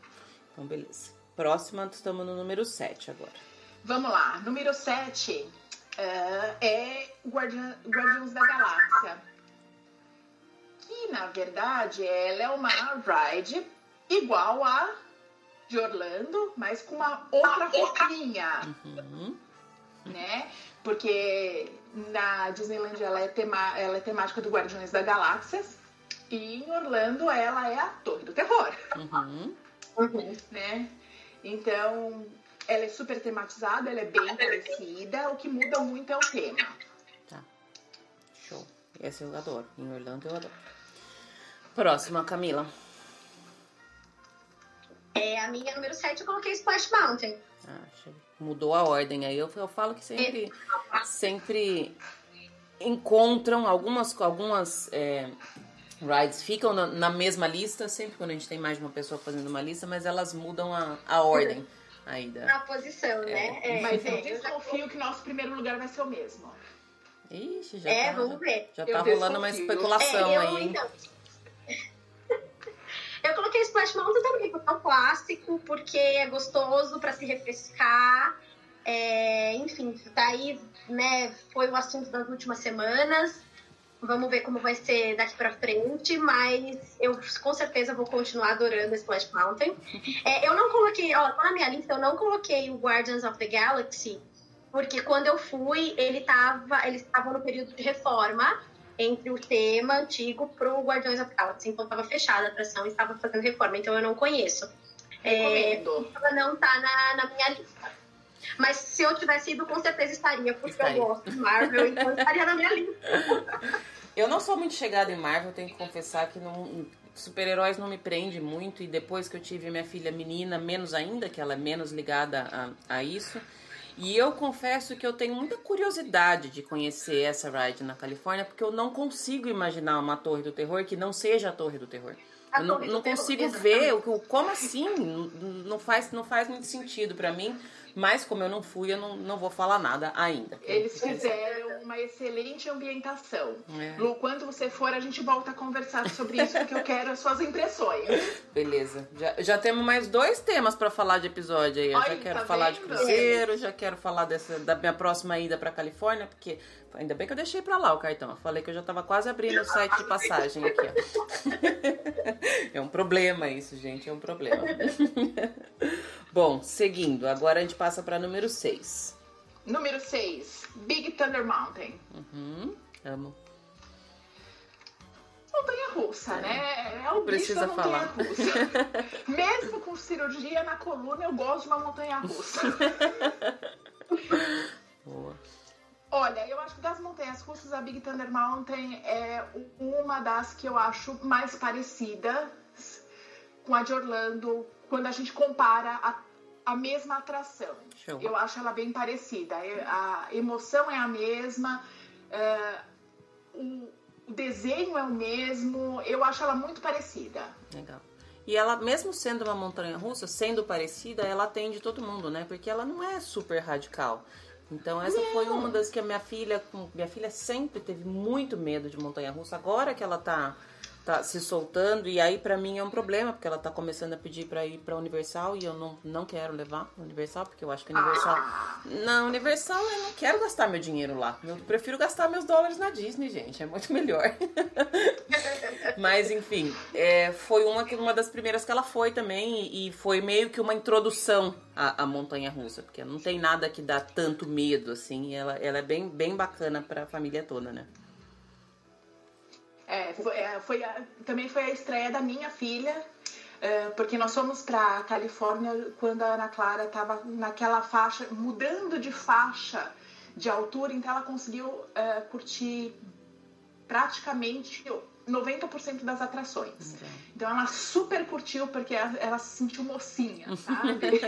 Então, beleza. Próxima, estamos no número 7 agora. Vamos lá. Número 7 uh, é Guardiã, Guardiões da Galáxia. Que na verdade ela é uma ride igual a de Orlando, mas com uma outra roupinha. Uhum. Né? Porque na Disneyland ela é, tema, ela é temática do Guardiões da Galáxia. E em Orlando ela é a Torre do Terror. Uhum. Uhum. Né? Então, ela é super tematizada, ela é bem parecida, o que muda muito é o tema. Tá. Show. Essa eu adoro. Em Orlando eu adoro. Próxima, Camila. É, a minha número 7 eu coloquei Splash Mountain. Ah, mudou a ordem aí. Eu, eu falo que sempre, é. sempre encontram algumas, algumas é, rides ficam na, na, mesma lista, sempre quando a gente tem mais de uma pessoa fazendo uma lista, mas elas mudam a, a ordem aí da... posição, é. né? É, mas eu desconfio que nosso primeiro lugar vai ser o mesmo. Ixi, já é, tá, vamos ver. Já tá rolando uma especulação é, eu, aí, hein? Então, eu coloquei Splash Mountain também, porque é um clássico, porque é gostoso para se refrescar. É, enfim, daí, né, foi o assunto das últimas semanas. Vamos ver como vai ser daqui para frente, mas eu com certeza vou continuar adorando Splash Mountain. É, eu não coloquei, ó, tá na minha lista, eu não coloquei o Guardians of the Galaxy, porque quando eu fui, ele tava, eles estavam no período de reforma entre o tema antigo pro Guardiões of the Galaxy, então estava fechada a atração e estava fazendo reforma, então eu não conheço. É, não tá na, na minha lista. Mas se eu tivesse ido, com certeza estaria, porque estaria. eu gosto de Marvel, então estaria na minha lista. Eu não sou muito chegada em Marvel, tenho que confessar que não, super-heróis não me prende muito. E depois que eu tive minha filha menina, menos ainda, que ela é menos ligada a, a isso. E eu confesso que eu tenho muita curiosidade de conhecer essa ride na Califórnia, porque eu não consigo imaginar uma torre do terror que não seja a torre do terror. Eu não, não consigo ver o como assim, não faz, não faz muito sentido para mim. Mas como eu não fui, eu não, não vou falar nada ainda. Eles fizeram uma excelente ambientação. É. Lu, quando você for, a gente volta a conversar sobre isso, porque eu quero as suas impressões. Beleza. Já, já temos mais dois temas para falar de episódio aí. Eu Olha, já quero tá falar vendo? de cruzeiro, já quero falar dessa, da minha próxima ida pra Califórnia, porque ainda bem que eu deixei pra lá o cartão. Eu falei que eu já tava quase abrindo o site de passagem aqui, ó. É um problema isso, gente, é um problema. Bom, seguindo, agora a gente passa para número 6. Número 6, Big Thunder Mountain. Uhum, amo. Montanha russa, é. né? É o Precisa bicho da montanha falar. russa. Mesmo com cirurgia na coluna, eu gosto de uma montanha russa. Boa. Olha, eu acho que das montanhas russas, a Big Thunder Mountain é uma das que eu acho mais parecidas com a de Orlando, quando a gente compara a a mesma atração. Show. Eu acho ela bem parecida. É, a emoção é a mesma, é, o desenho é o mesmo. Eu acho ela muito parecida. Legal. E ela, mesmo sendo uma montanha russa, sendo parecida, ela atende todo mundo, né? Porque ela não é super radical. Então essa não. foi uma das que a minha filha, minha filha sempre teve muito medo de montanha russa. Agora que ela tá tá se soltando e aí para mim é um problema porque ela tá começando a pedir para ir para Universal e eu não, não quero levar Universal porque eu acho que Universal não Universal eu não quero gastar meu dinheiro lá. Eu prefiro gastar meus dólares na Disney gente é muito melhor. Mas enfim é, foi uma uma das primeiras que ela foi também e, foi meio que uma introdução à, à montanha russa porque não tem nada que dá tanto medo assim ela, ela é bem bem bacana para a família toda né é, foi, é, foi a, também foi a estreia da minha filha, é, porque nós fomos para Califórnia quando a Ana Clara estava naquela faixa, mudando de faixa de altura, então ela conseguiu é, curtir praticamente 90% das atrações. Uhum. Então ela super curtiu porque ela, ela se sentiu mocinha, sabe?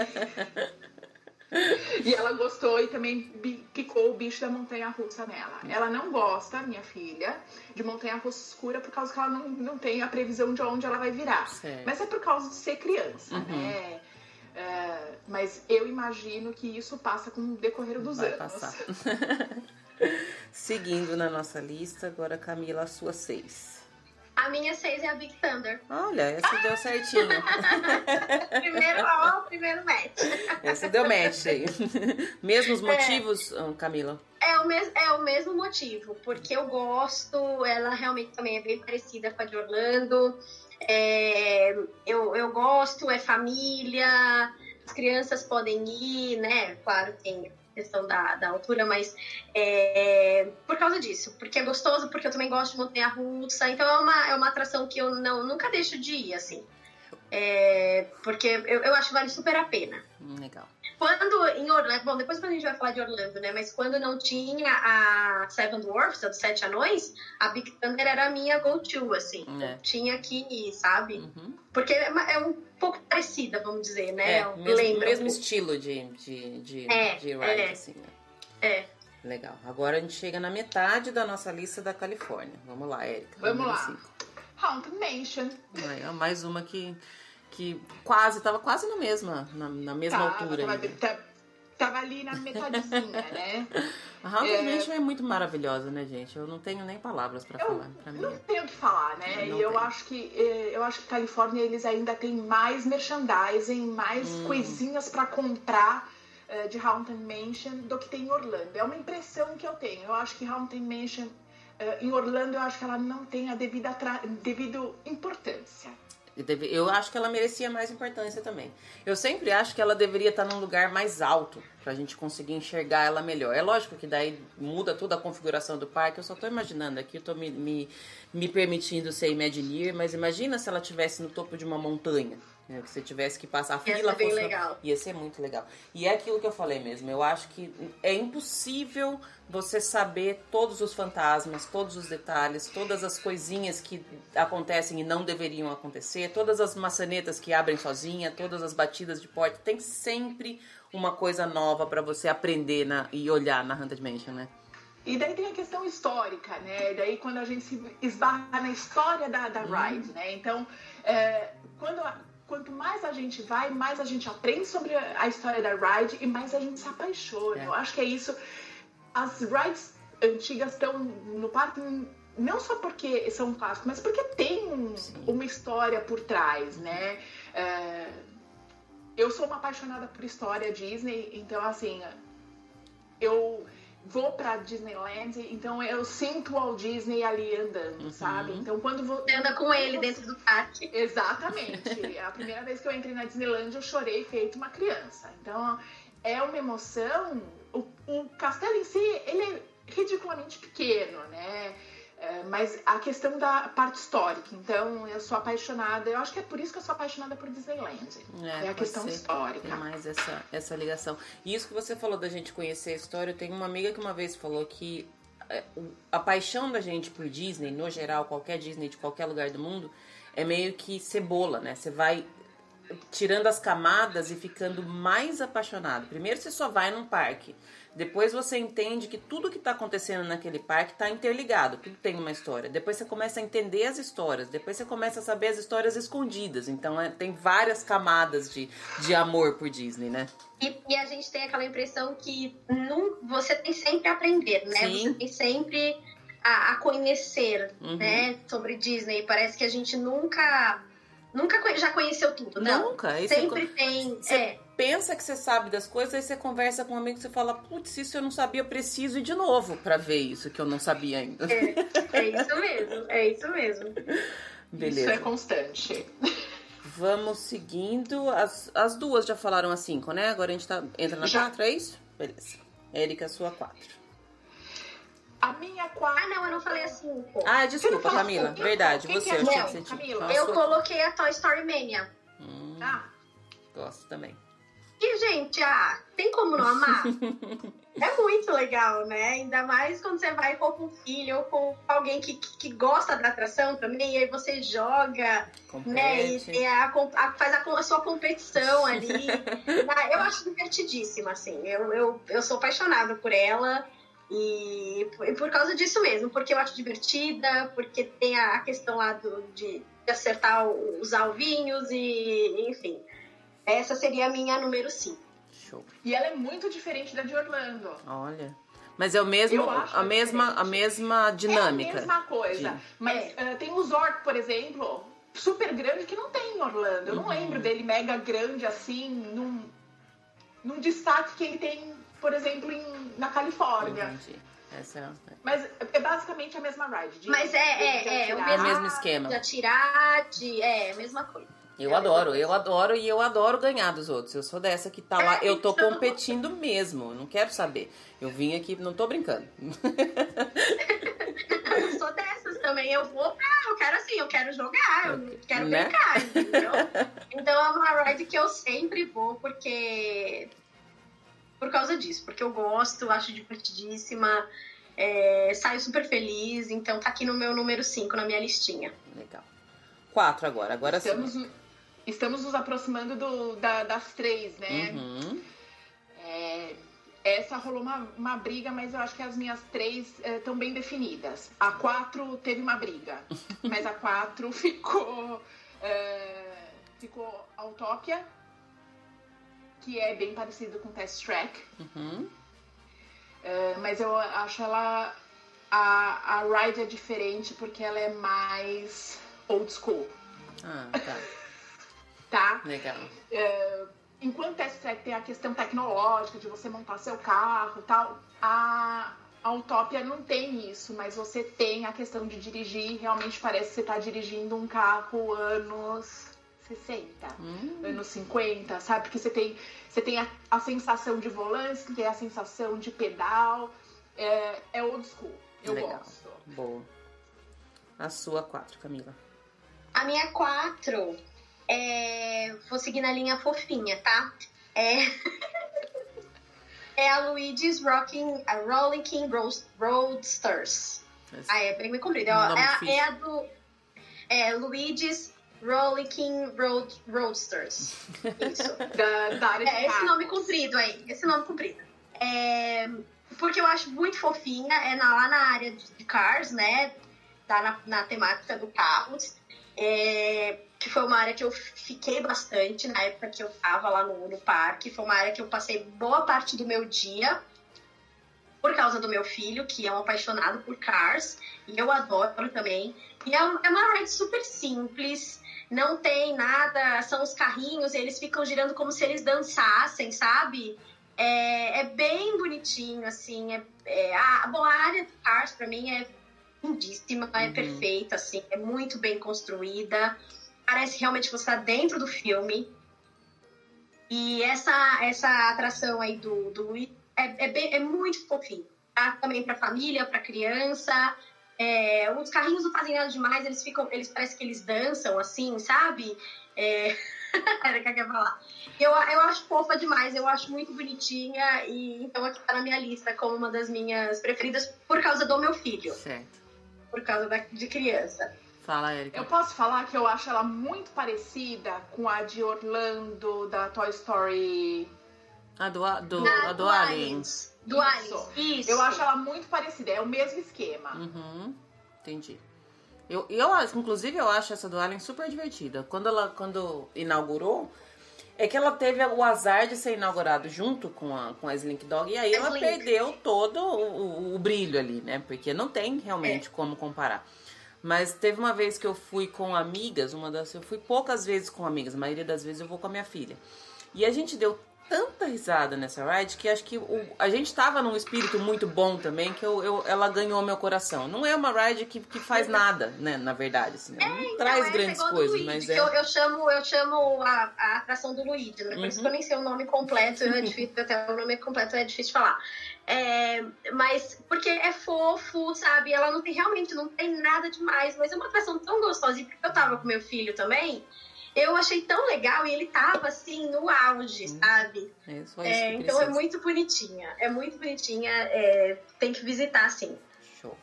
e ela gostou e também picou o bicho da montanha russa nela. Ela não gosta, minha filha, de montanha russa escura por causa que ela não, não tem a previsão de onde ela vai virar. Certo. Mas é por causa de ser criança, uhum. né? É, mas eu imagino que isso passa com o decorrer dos vai anos. Passar. Seguindo na nossa lista, agora Camila, a sua seis. A minha 6 é a Big Thunder. Olha, essa deu certinho. primeiro, ó, primeiro match. Essa deu match aí. Mesmos é. motivos, é, Camila? É o, mes é o mesmo motivo, porque eu gosto, ela realmente também é bem parecida com a de Orlando. É, eu, eu gosto, é família, as crianças podem ir, né? Claro, tem questão da, da altura, mas é, por causa disso, porque é gostoso, porque eu também gosto de montanha russa, então é uma, é uma atração que eu não, nunca deixo de ir, assim. É, porque eu, eu acho que vale super a pena. Hum, legal. Quando em Orlando, bom, depois a gente vai falar de Orlando, né? Mas quando não tinha a Seven Dwarfs, a dos Sete Anões, a Big Thunder era a minha go-to, assim. É. Tinha que ir, sabe? Uhum. Porque é, é um pouco parecida, vamos dizer, né? É, mesmo, Lembra mesmo um estilo de, de, de, é, de ride, é. assim, né? É. Legal. Agora a gente chega na metade da nossa lista da Califórnia. Vamos lá, Erika. Vamos lá. Cinco. Haunted Mansion. Aí, mais uma que que quase, tava quase na mesma, na, na mesma tava, altura. Tava, tava, tava, ali na metadezinha, né? A Haunted é... Mansion é muito maravilhosa, né, gente? Eu não tenho nem palavras para falar. Pra mim. Não tenho o que falar, né? e eu acho que é, eu acho que Califórnia eles ainda têm mais merchandising, mais hum. coisinhas para comprar é, de Haunted Mansion do que tem em Orlando. É uma impressão que eu tenho. Eu acho que Haunted Mansion é, em Orlando eu acho que ela não tem a devida, devida importância. Eu acho que ela merecia mais importância também. Eu sempre acho que ela deveria estar num lugar mais alto pra gente conseguir enxergar ela melhor. É lógico que daí muda toda a configuração do parque. Eu só tô imaginando aqui, eu tô me, me, me permitindo ser Imagineer, mas imagina se ela tivesse no topo de uma montanha. Né, que você tivesse que passar a fila. Ia ser bem legal. Ia ser muito legal. E é aquilo que eu falei mesmo. Eu acho que é impossível você saber todos os fantasmas, todos os detalhes, todas as coisinhas que acontecem e não deveriam acontecer, todas as maçanetas que abrem sozinha, todas as batidas de porta. Tem sempre uma coisa nova para você aprender na, e olhar na Haunted Mansion, né? E daí tem a questão histórica, né? Daí quando a gente se esbarra na história da, da uhum. ride, né? Então, é, quando quanto mais a gente vai, mais a gente aprende sobre a história da ride e mais a gente se apaixona. É. Eu acho que é isso. As rides antigas estão no parque não só porque são clássicos, mas porque tem uma história por trás, né? É, eu sou uma apaixonada por história Disney, então assim, eu vou pra Disneyland, então eu sinto o Walt Disney ali andando, uhum. sabe? Então quando vou. Você anda com ele dentro do parque. Exatamente. a primeira vez que eu entrei na Disneyland, eu chorei feito uma criança. Então é uma emoção. O, o castelo em si, ele é ridiculamente pequeno, né? É, mas a questão da parte histórica. Então, eu sou apaixonada. Eu acho que é por isso que eu sou apaixonada por Disneyland. É, é a questão histórica. Tem mais essa, essa ligação. E isso que você falou da gente conhecer a história, eu tenho uma amiga que uma vez falou que é, a paixão da gente por Disney, no geral, qualquer Disney de qualquer lugar do mundo, é meio que cebola, né? Você vai tirando as camadas e ficando mais apaixonado. Primeiro você só vai num parque. Depois você entende que tudo que está acontecendo naquele parque está interligado, tudo tem uma história. Depois você começa a entender as histórias, depois você começa a saber as histórias escondidas. Então é, tem várias camadas de, de amor por Disney, né? E, e, a gente tem aquela impressão que não, você tem sempre a aprender, né? Sim. Você tem sempre a, a conhecer, uhum. né, sobre Disney. Parece que a gente nunca nunca já conheceu tudo, não. Nunca. Sempre você, tem. Você é. Pensa que você sabe das coisas, aí você conversa com um amigo e você fala, putz, isso eu não sabia, eu preciso ir de novo para ver isso que eu não sabia ainda. É, é isso mesmo, é isso mesmo. Beleza. Isso é constante. Vamos seguindo. As, as duas já falaram a cinco, né? Agora a gente tá, entra na já. quatro, é isso? Beleza. Érica, sua quatro. A minha quatro. Ah, não, eu não falei a cinco. Ah, desculpa, Camila. Cinco? Verdade, Quem você. Que é? eu não, tinha que você Camila, eu coloquei a Toy Story Mania. Hum, ah. Gosto também. E, gente, ah, tem como não amar? é muito legal, né? Ainda mais quando você vai com um filho ou com alguém que, que, gosta da atração também, e aí você joga, Compete. né? E, e a, a, faz a, a, sua competição ali. Eu acho divertidíssima, assim. Eu, eu, eu sou apaixonada por ela. E, e por causa disso mesmo, porque eu acho divertida, porque tem a questão lá do, de, de acertar os alvinhos e, enfim. Essa seria a minha número 5. Show. E ela é muito diferente da de Orlando. Olha. Mas é o mesmo, a mesma, a mesma dinâmica. É a mesma coisa. De... Mas é. uh, tem o Zork, por exemplo, super grande que não tem em Orlando. Eu uhum. não lembro dele mega grande assim, num, num destaque que ele tem, por exemplo, em, na Califórnia. Entendi. Essa é... Mas é basicamente a mesma ride. De, Mas é, é, é, o mesmo, mesmo esquema. De atirar, de, é, a mesma coisa. Eu adoro, eu adoro e eu adoro ganhar dos outros. Eu sou dessa que tá lá, eu tô então. competindo mesmo, não quero saber. Eu vim aqui, não tô brincando. eu sou dessas também, eu vou pra, eu quero assim, eu quero jogar, eu quero né? brincar, entendeu? Então é uma ride que eu sempre vou, porque. Por causa disso, porque eu gosto, acho divertidíssima, é, saio super feliz, então tá aqui no meu número 5 na minha listinha. Legal. Quatro agora, agora Estamos... sim estamos nos aproximando do, da, das três, né? Uhum. É, essa rolou uma, uma briga, mas eu acho que as minhas três estão é, bem definidas. A quatro teve uma briga, mas a quatro ficou. É, ficou Autópia, que é bem parecido com Test Track. Uhum. É, mas eu acho ela. A, a ride é diferente porque ela é mais old school. Ah, tá tá? Legal. É, enquanto Test Track tem a questão tecnológica de você montar seu carro e tal, a, a Utopia não tem isso, mas você tem a questão de dirigir, realmente parece que você está dirigindo um carro anos 60, hum. anos 50, sabe? Porque você tem, você tem a, a sensação de volante, tem a sensação de pedal, é, é old school. Eu Legal. gosto. Boa. A sua quatro, Camila. A minha quatro é, vou seguir na linha fofinha, tá? É, é a Luigi's Rocking, a Rolling King Roadsters. Ah, é bem comprido. É, é, é, a do. É Luigi's Rolling King Road, Roadsters. Isso. da, da área é, esse nome comprido aí. Esse nome comprido. É, porque eu acho muito fofinha. É na, lá na área de cars, né? Tá na, na temática do carros. É, que foi uma área que eu fiquei bastante na época que eu tava lá no, no parque. Foi uma área que eu passei boa parte do meu dia por causa do meu filho, que é um apaixonado por cars, e eu adoro também. E é, é uma ride super simples, não tem nada, são os carrinhos, eles ficam girando como se eles dançassem, sabe? É, é bem bonitinho, assim. É, é, a, bom, a área de cars, pra mim, é lindíssima, é uhum. perfeita, assim, é muito bem construída parece realmente que você está dentro do filme. E essa, essa atração aí do, do é, é, bem, é muito fofinho. Tá? Também para família, para criança. É, os carrinhos não fazem nada demais, eles ficam, eles parecem que eles dançam assim, sabe? É... Era que eu quer falar. Eu, eu acho fofa demais, eu acho muito bonitinha e então aqui tá na minha lista como uma das minhas preferidas por causa do meu filho. Certo. Por causa da, de criança. Fala, Erika. Eu posso falar que eu acho ela muito parecida com a de Orlando da Toy Story. A do, do, a do, do Aliens. Do Aliens, isso. Eu acho ela muito parecida, é o mesmo esquema. Uhum, entendi. Eu, eu, inclusive, eu acho essa do Alien super divertida. Quando ela quando inaugurou, É que ela teve o azar de ser inaugurado junto com a, com a Slink Dog e aí ela Slink. perdeu todo o, o- o brilho ali, né? Porque não tem realmente É. como comparar. Mas teve uma vez que eu fui com amigas, uma das. Eu fui poucas vezes com amigas, a maioria das vezes eu vou com a minha filha. E a gente deu tanta risada nessa ride que acho que o- a gente tava num espírito muito bom também, que eu, eu- ela ganhou meu coração. Não é uma ride que, que faz nada, né? Na verdade, assim, né? não traz Então, grandes essa é do coisas, Luigi, mas é. eu, eu chamo, eu chamo a, a atração do Luigi, né? Por isso Uhum. que eu nem sei o nome completo, é difícil, até o nome completo é difícil de falar. É, mas porque é fofo, sabe? Ela não tem realmente não tem nada demais, mas é uma atração tão gostosa. E porque eu tava com meu filho também, eu achei tão legal e ele tava assim no auge, Hum, sabe? É só isso É, então é muito bonitinha. É muito bonitinha. é, tem que visitar, sim. Show.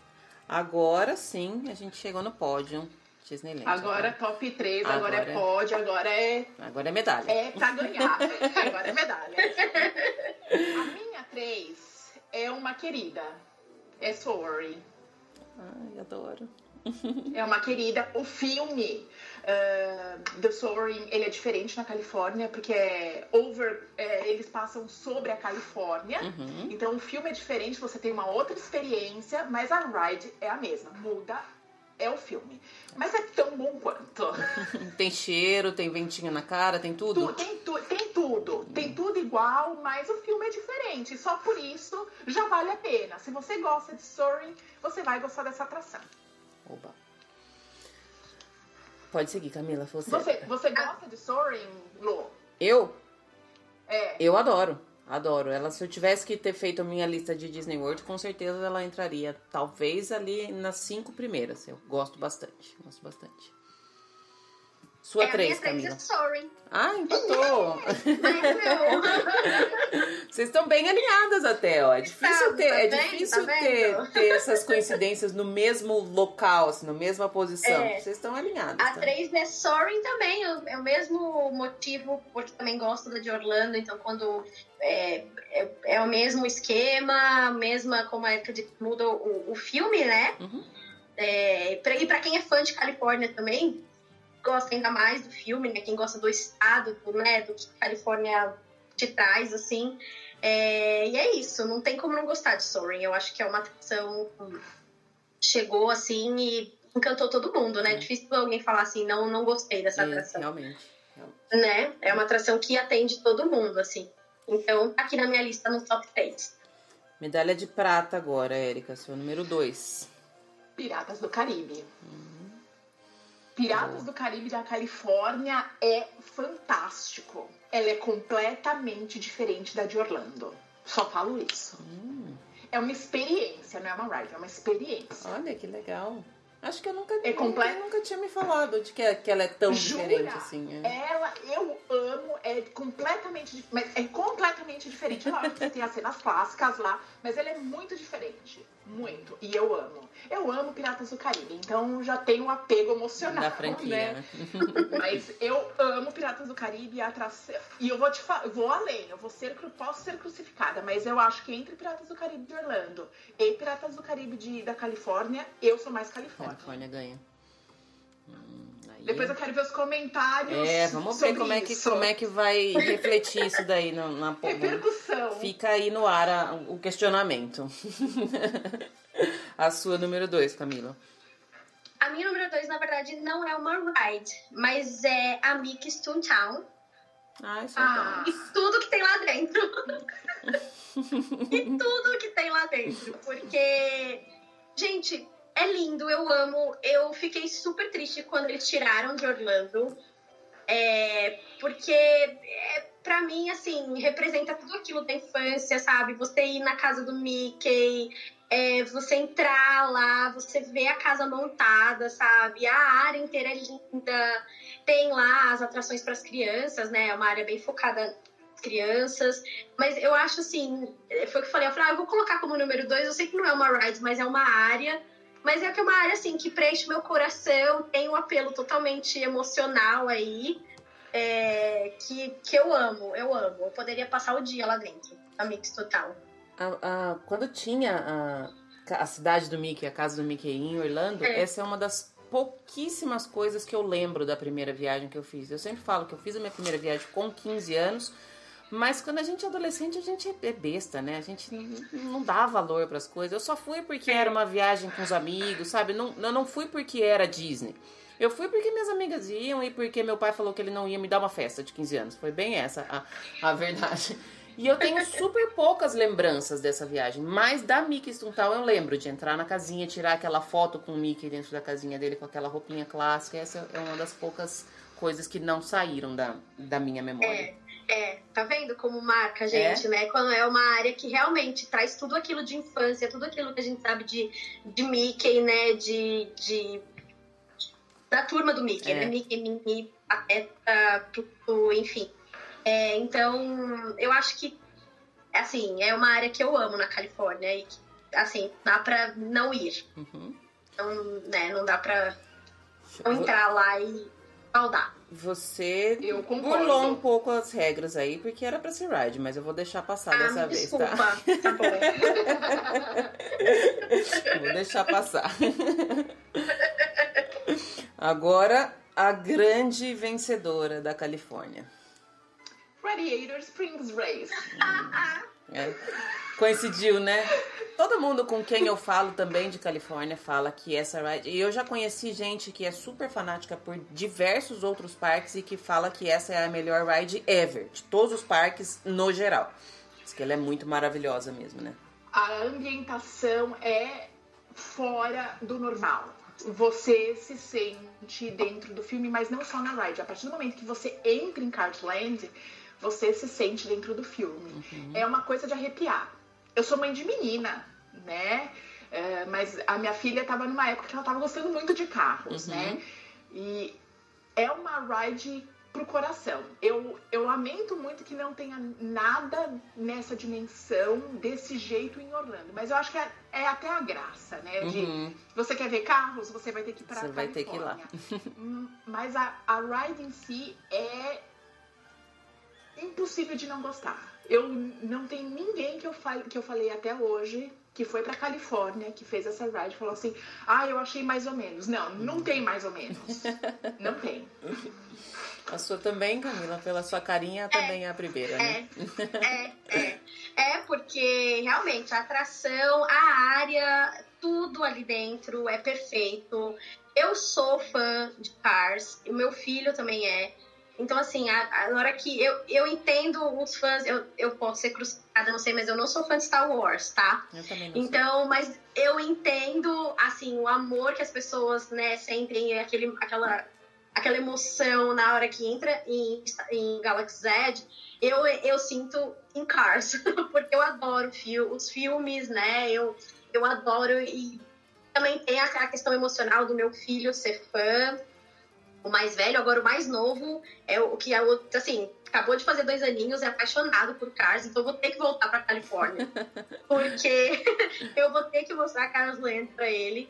Agora sim, a gente chegou no pódio. Disneyland. Agora top 3, agora, Agora é é- pódio, agora é, Agora é medalha. é pra ganhar. agora é medalha. A minha 3 é uma querida. É Sorry. Ai, adoro. É uma querida. O filme uh, The Soaring, ele é diferente na Califórnia, porque é over, é, eles passam sobre a Califórnia. Uhum. Então o filme é diferente, você tem uma outra experiência, mas a ride é a mesma. Muda é o filme. Mas é tão bom quanto. Tem cheiro, tem ventinho na cara, tem tudo. Tu- tem, tu- tem tudo. Tem tudo igual, mas o filme é diferente. Só por isso já vale a pena. Se você gosta de Soaring, você vai gostar dessa atração. Oba. Pode seguir, Camila. Você. Você, você gosta de Soaring, Lu? Eu? É. Eu adoro. Adoro. Ela, se eu tivesse que ter feito a minha lista de Disney World, com certeza ela entraria, talvez, ali nas cinco primeiras. Eu gosto bastante. Gosto bastante. Sua é a três, minha três Camila. é Sorry. Ah, empatou! Vocês estão bem alinhadas até, ó. É difícil Estamos, ter, tá é difícil Tá ter, ter essas coincidências no mesmo local, assim, na mesma posição. É. Vocês estão alinhadas. A tá? 3 é Soaring também, é o mesmo motivo, porque também gosto da de Orlando, então quando é, é, é o mesmo esquema, mesma como é que muda o, o filme, né? Uhum. É, pra, e pra quem é fã de Califórnia também, gosta ainda mais do filme, né? Quem gosta do estado, do, né? Do que Califórnia te traz, assim. É, e é isso, não tem como não gostar de Soaring. Eu acho que é uma atração chegou assim e encantou todo mundo, né? É. Difícil alguém falar assim, não, não gostei dessa É, atração, realmente. realmente. né? É uma atração que atende todo mundo, assim. Então, tá aqui na minha lista no top 3. Medalha de prata agora, Érica, seu número 2. Piratas do Caribe. Piratas do Caribe da Califórnia é fantástico. Ela é completamente diferente da de Orlando. Só falo isso. Hum, É uma experiência, não é uma ride, é uma experiência. olha que legal. Acho que eu nunca, É comple- nunca, nunca tinha me falado de que, que ela é tão Jura? diferente assim. é. Ela, eu amo, é completamente, mas é completamente diferente. Lógico que tem as cenas clássicas lá, mas ela é muito diferente. Muito. E eu amo. Eu amo Piratas do Caribe, então já tenho um apego emocional. Da franquia, né? né? Mas eu amo Piratas do Caribe e atração. E eu vou te falar, vou além, eu vou ser, posso ser crucificada, mas eu acho que entre Piratas do Caribe de Orlando e Piratas do Caribe de, da Califórnia, eu sou mais Califórnia. Califórnia ganha. Hum, aí- Depois eu quero ver os comentários. É, vamos ver como é, que, isso. como é que vai refletir isso daí na, na Repercussão. Fica aí no ar a- o questionamento. a sua número 2, Camila. A minha número 2, na verdade, não é uma ride, mas é a Mickey's Toontown. Ai, Ah. saudade. E tudo que tem lá dentro. e tudo que tem lá dentro. Porque, gente, é lindo, eu amo. Eu fiquei super triste quando eles tiraram de Orlando. É, porque, é, pra mim, assim, representa tudo aquilo da infância, sabe? Você ir na casa do Mickey, é, você entrar lá, você ver a casa montada, sabe? A área inteira é linda. Tem lá as atrações para as crianças, né? É uma área bem focada crianças. Mas eu acho assim, foi o que eu falei, eu falei, ah, eu vou colocar como número dois, eu sei que não é uma ride, mas é uma área. Mas é que é uma área assim que preenche meu coração, tem um apelo totalmente emocional aí. é, que, que eu amo, eu amo. Eu poderia passar o dia lá dentro, a Mix Total. Quando tinha a, a cidade do Mickey, a casa do Mickey em Orlando, É. essa é uma das pouquíssimas coisas que eu lembro da primeira viagem que eu fiz. Eu sempre falo que eu fiz a minha primeira viagem com 15 anos, mas quando a gente é adolescente, a gente é besta, né? A gente não, dá valor para as coisas. Eu só fui porque era uma viagem com os amigos, sabe? Não, eu não fui porque era Disney. Eu fui porque minhas amigas iam e porque meu pai falou que ele não ia me dar uma festa de 15 anos. Foi bem essa a, a verdade. E eu tenho super poucas lembranças dessa viagem, mas da Mickey Stuntal eu lembro de entrar na casinha, tirar aquela foto com o Mickey dentro da casinha dele com aquela roupinha clássica. Essa é uma das poucas coisas que não saíram da, da minha memória. É, é, tá vendo como marca, gente, é? né? Quando é uma área que realmente traz tudo aquilo de infância, tudo aquilo que a gente sabe de, de Mickey, né? De, de da turma do Mickey, é. né? Mickey, Minnie, Pateta, tudo, enfim. É, então, eu acho que, assim, é uma área que eu amo na Califórnia e que, assim, dá pra não ir. Uhum. Então, né, não dá pra não entrar lá e baldar. Você burlou um pouco as regras aí, porque era pra ser ride, mas eu vou deixar passar ah, dessa vez, desculpa. tá? Tá bom. vou deixar passar. Agora, a grande vencedora da Califórnia. Radiator Springs Race. É. Coincidiu, né? Todo mundo com quem eu falo também de Califórnia fala que essa ride. E eu já conheci gente que é super fanática por diversos outros parques e que fala que essa é a melhor ride ever, de todos os parques no geral. Diz que ela é muito maravilhosa mesmo, né? A ambientação é fora do normal. Você se sente dentro do filme, mas não só na ride. A partir do momento que você entra em Cardland, você se sente dentro do filme. Uhum. É uma coisa de arrepiar. Eu sou mãe de menina, né? É, mas a minha filha estava numa época que ela estava gostando muito de carros, uhum. né? E é uma ride pro coração. Eu, eu lamento muito que não tenha nada nessa dimensão, desse jeito em Orlando. Mas eu acho que é, é até a graça, né? De uhum. você quer ver carros, você vai ter que ir pra Você vai ter que ir lá. Hum, mas a, a ride em si é impossível de não gostar. Eu não tem ninguém que eu, que eu falei até hoje que foi pra Califórnia, que fez essa ride, falou assim: ah, eu achei mais ou menos. Não, não tem mais ou menos. não tem. A sua também, Camila, pela sua carinha, é, também é a primeira, né? É, é, é. É, porque realmente a atração, a área, tudo ali dentro é perfeito. Eu sou fã de Cars, o meu filho também é. Então, assim, a, a, na hora que eu, eu entendo os fãs, eu, eu posso ser crucificada, não sei, mas eu não sou fã de Star Wars, tá? Eu também não Então, sou. mas eu entendo, assim, o amor que as pessoas, né, sentem, aquele, aquela, aquela emoção na hora que entra em, em Galaxy Z, eu, eu sinto em Cars, porque eu adoro fio, os filmes, né? Eu, eu adoro e também tem a, a questão emocional do meu filho ser fã o mais velho, agora o mais novo é o que é o, assim, acabou de fazer dois aninhos, é apaixonado por Cars, então eu vou ter que voltar para Califórnia. porque eu vou ter que mostrar Cars Land para ele.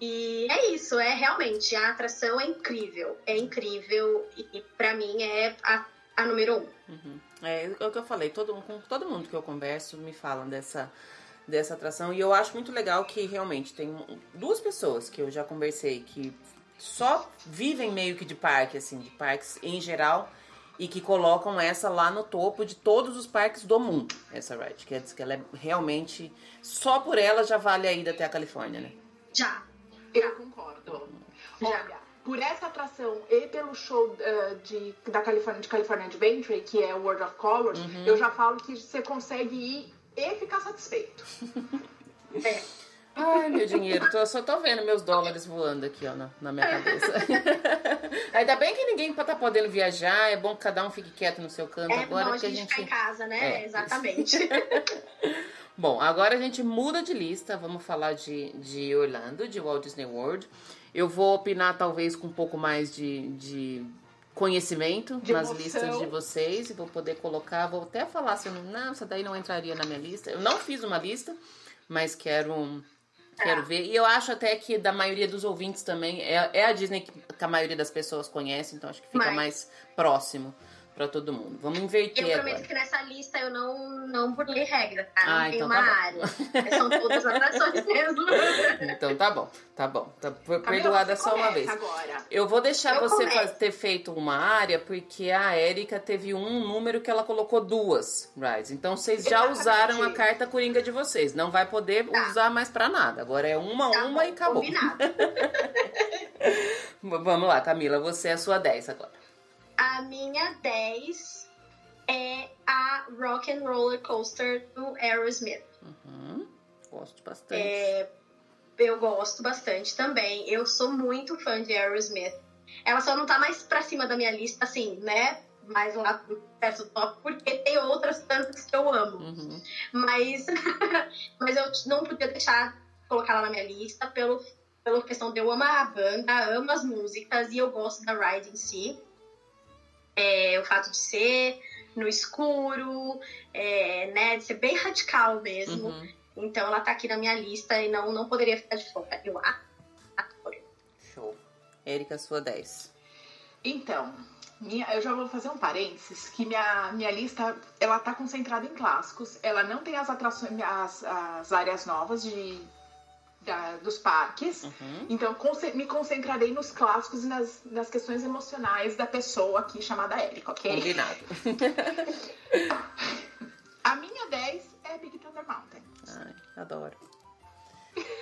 E é isso, é realmente, a atração é incrível, é incrível e para mim é a, a número um. Uhum. É, é o que eu falei, todo, com todo mundo que eu converso me falam dessa, dessa atração e eu acho muito legal que realmente tem duas pessoas que eu já conversei que só vivem meio que de parque, assim, de parques em geral, e que colocam essa lá no topo de todos os parques do mundo, essa ride. Quer dizer que ela é realmente. Só por ela já vale a ida até a Califórnia, né? Já. Eu concordo. Olha, por essa atração e pelo show uh, de, da California, de California Adventure, que é o World of Colors, uhum. eu já falo que você consegue ir e ficar satisfeito. é. Ai, meu dinheiro, tô, só tô vendo meus dólares voando aqui, ó, na, na minha cabeça. Ainda bem que ninguém tá podendo viajar, é bom que cada um fique quieto no seu canto é agora. Bom, a gente, a gente ficar em casa, né? É, Exatamente. bom, agora a gente muda de lista, vamos falar de, de Orlando, de Walt Disney World. Eu vou opinar talvez com um pouco mais de, de conhecimento de nas emoção. listas de vocês e vou poder colocar, vou até falar se assim, não, essa daí não entraria na minha lista. Eu não fiz uma lista, mas quero Quero ver. E eu acho até que da maioria dos ouvintes também é, é a Disney que, que, a maioria das pessoas conhece, então acho que fica Mas... mais próximo para todo mundo. Vamos inverter Eu prometo agora. que nessa lista eu não, não burlei regra, tá? Não Ah, tem então uma tá área. São todas atrações mesmo. Então tá bom, tá bom. Tá perdoada só uma vez. Agora. Eu vou deixar Eu você começo. ter feito uma área, porque a Érica teve um número que ela colocou duas, Rise. Então vocês já Exatamente. usaram a carta coringa de vocês. Não vai poder Tá. usar mais pra nada. Agora é uma, Tá uma bom, e acabou. Combinado. Vamos lá, Camila, você é a sua 10 agora. A minha 10 é a Rock and Roller Coaster do Aerosmith. Uhum, Gosto bastante. É, eu gosto bastante também. Eu sou muito fã de Aerosmith. Ela só não tá mais pra cima da minha lista, assim, né? Mais lá perto do top, porque tem outras tantas que eu amo. Uhum. Mas, mas eu não podia deixar de colocar ela na minha lista pelo, pela questão de eu amar a banda, amo as músicas e eu gosto da ride em si. É, o fato de ser no escuro, é, né, de ser bem radical mesmo. Uhum. Então ela tá aqui na minha lista e não, não poderia ficar de fora. Eu adoro. Show. Érica, sua 10. Então, minha, eu já vou fazer um parênteses, que minha, minha lista, ela tá concentrada em clássicos, ela não tem as atrações, as, as áreas novas de, da- dos parques, Uhum. então conce- me concentrarei nos clássicos e nas, nas questões emocionais da pessoa aqui chamada Érica, ok? Combinado. A minha 10 é Big Thunder Mountain. Ai, adoro.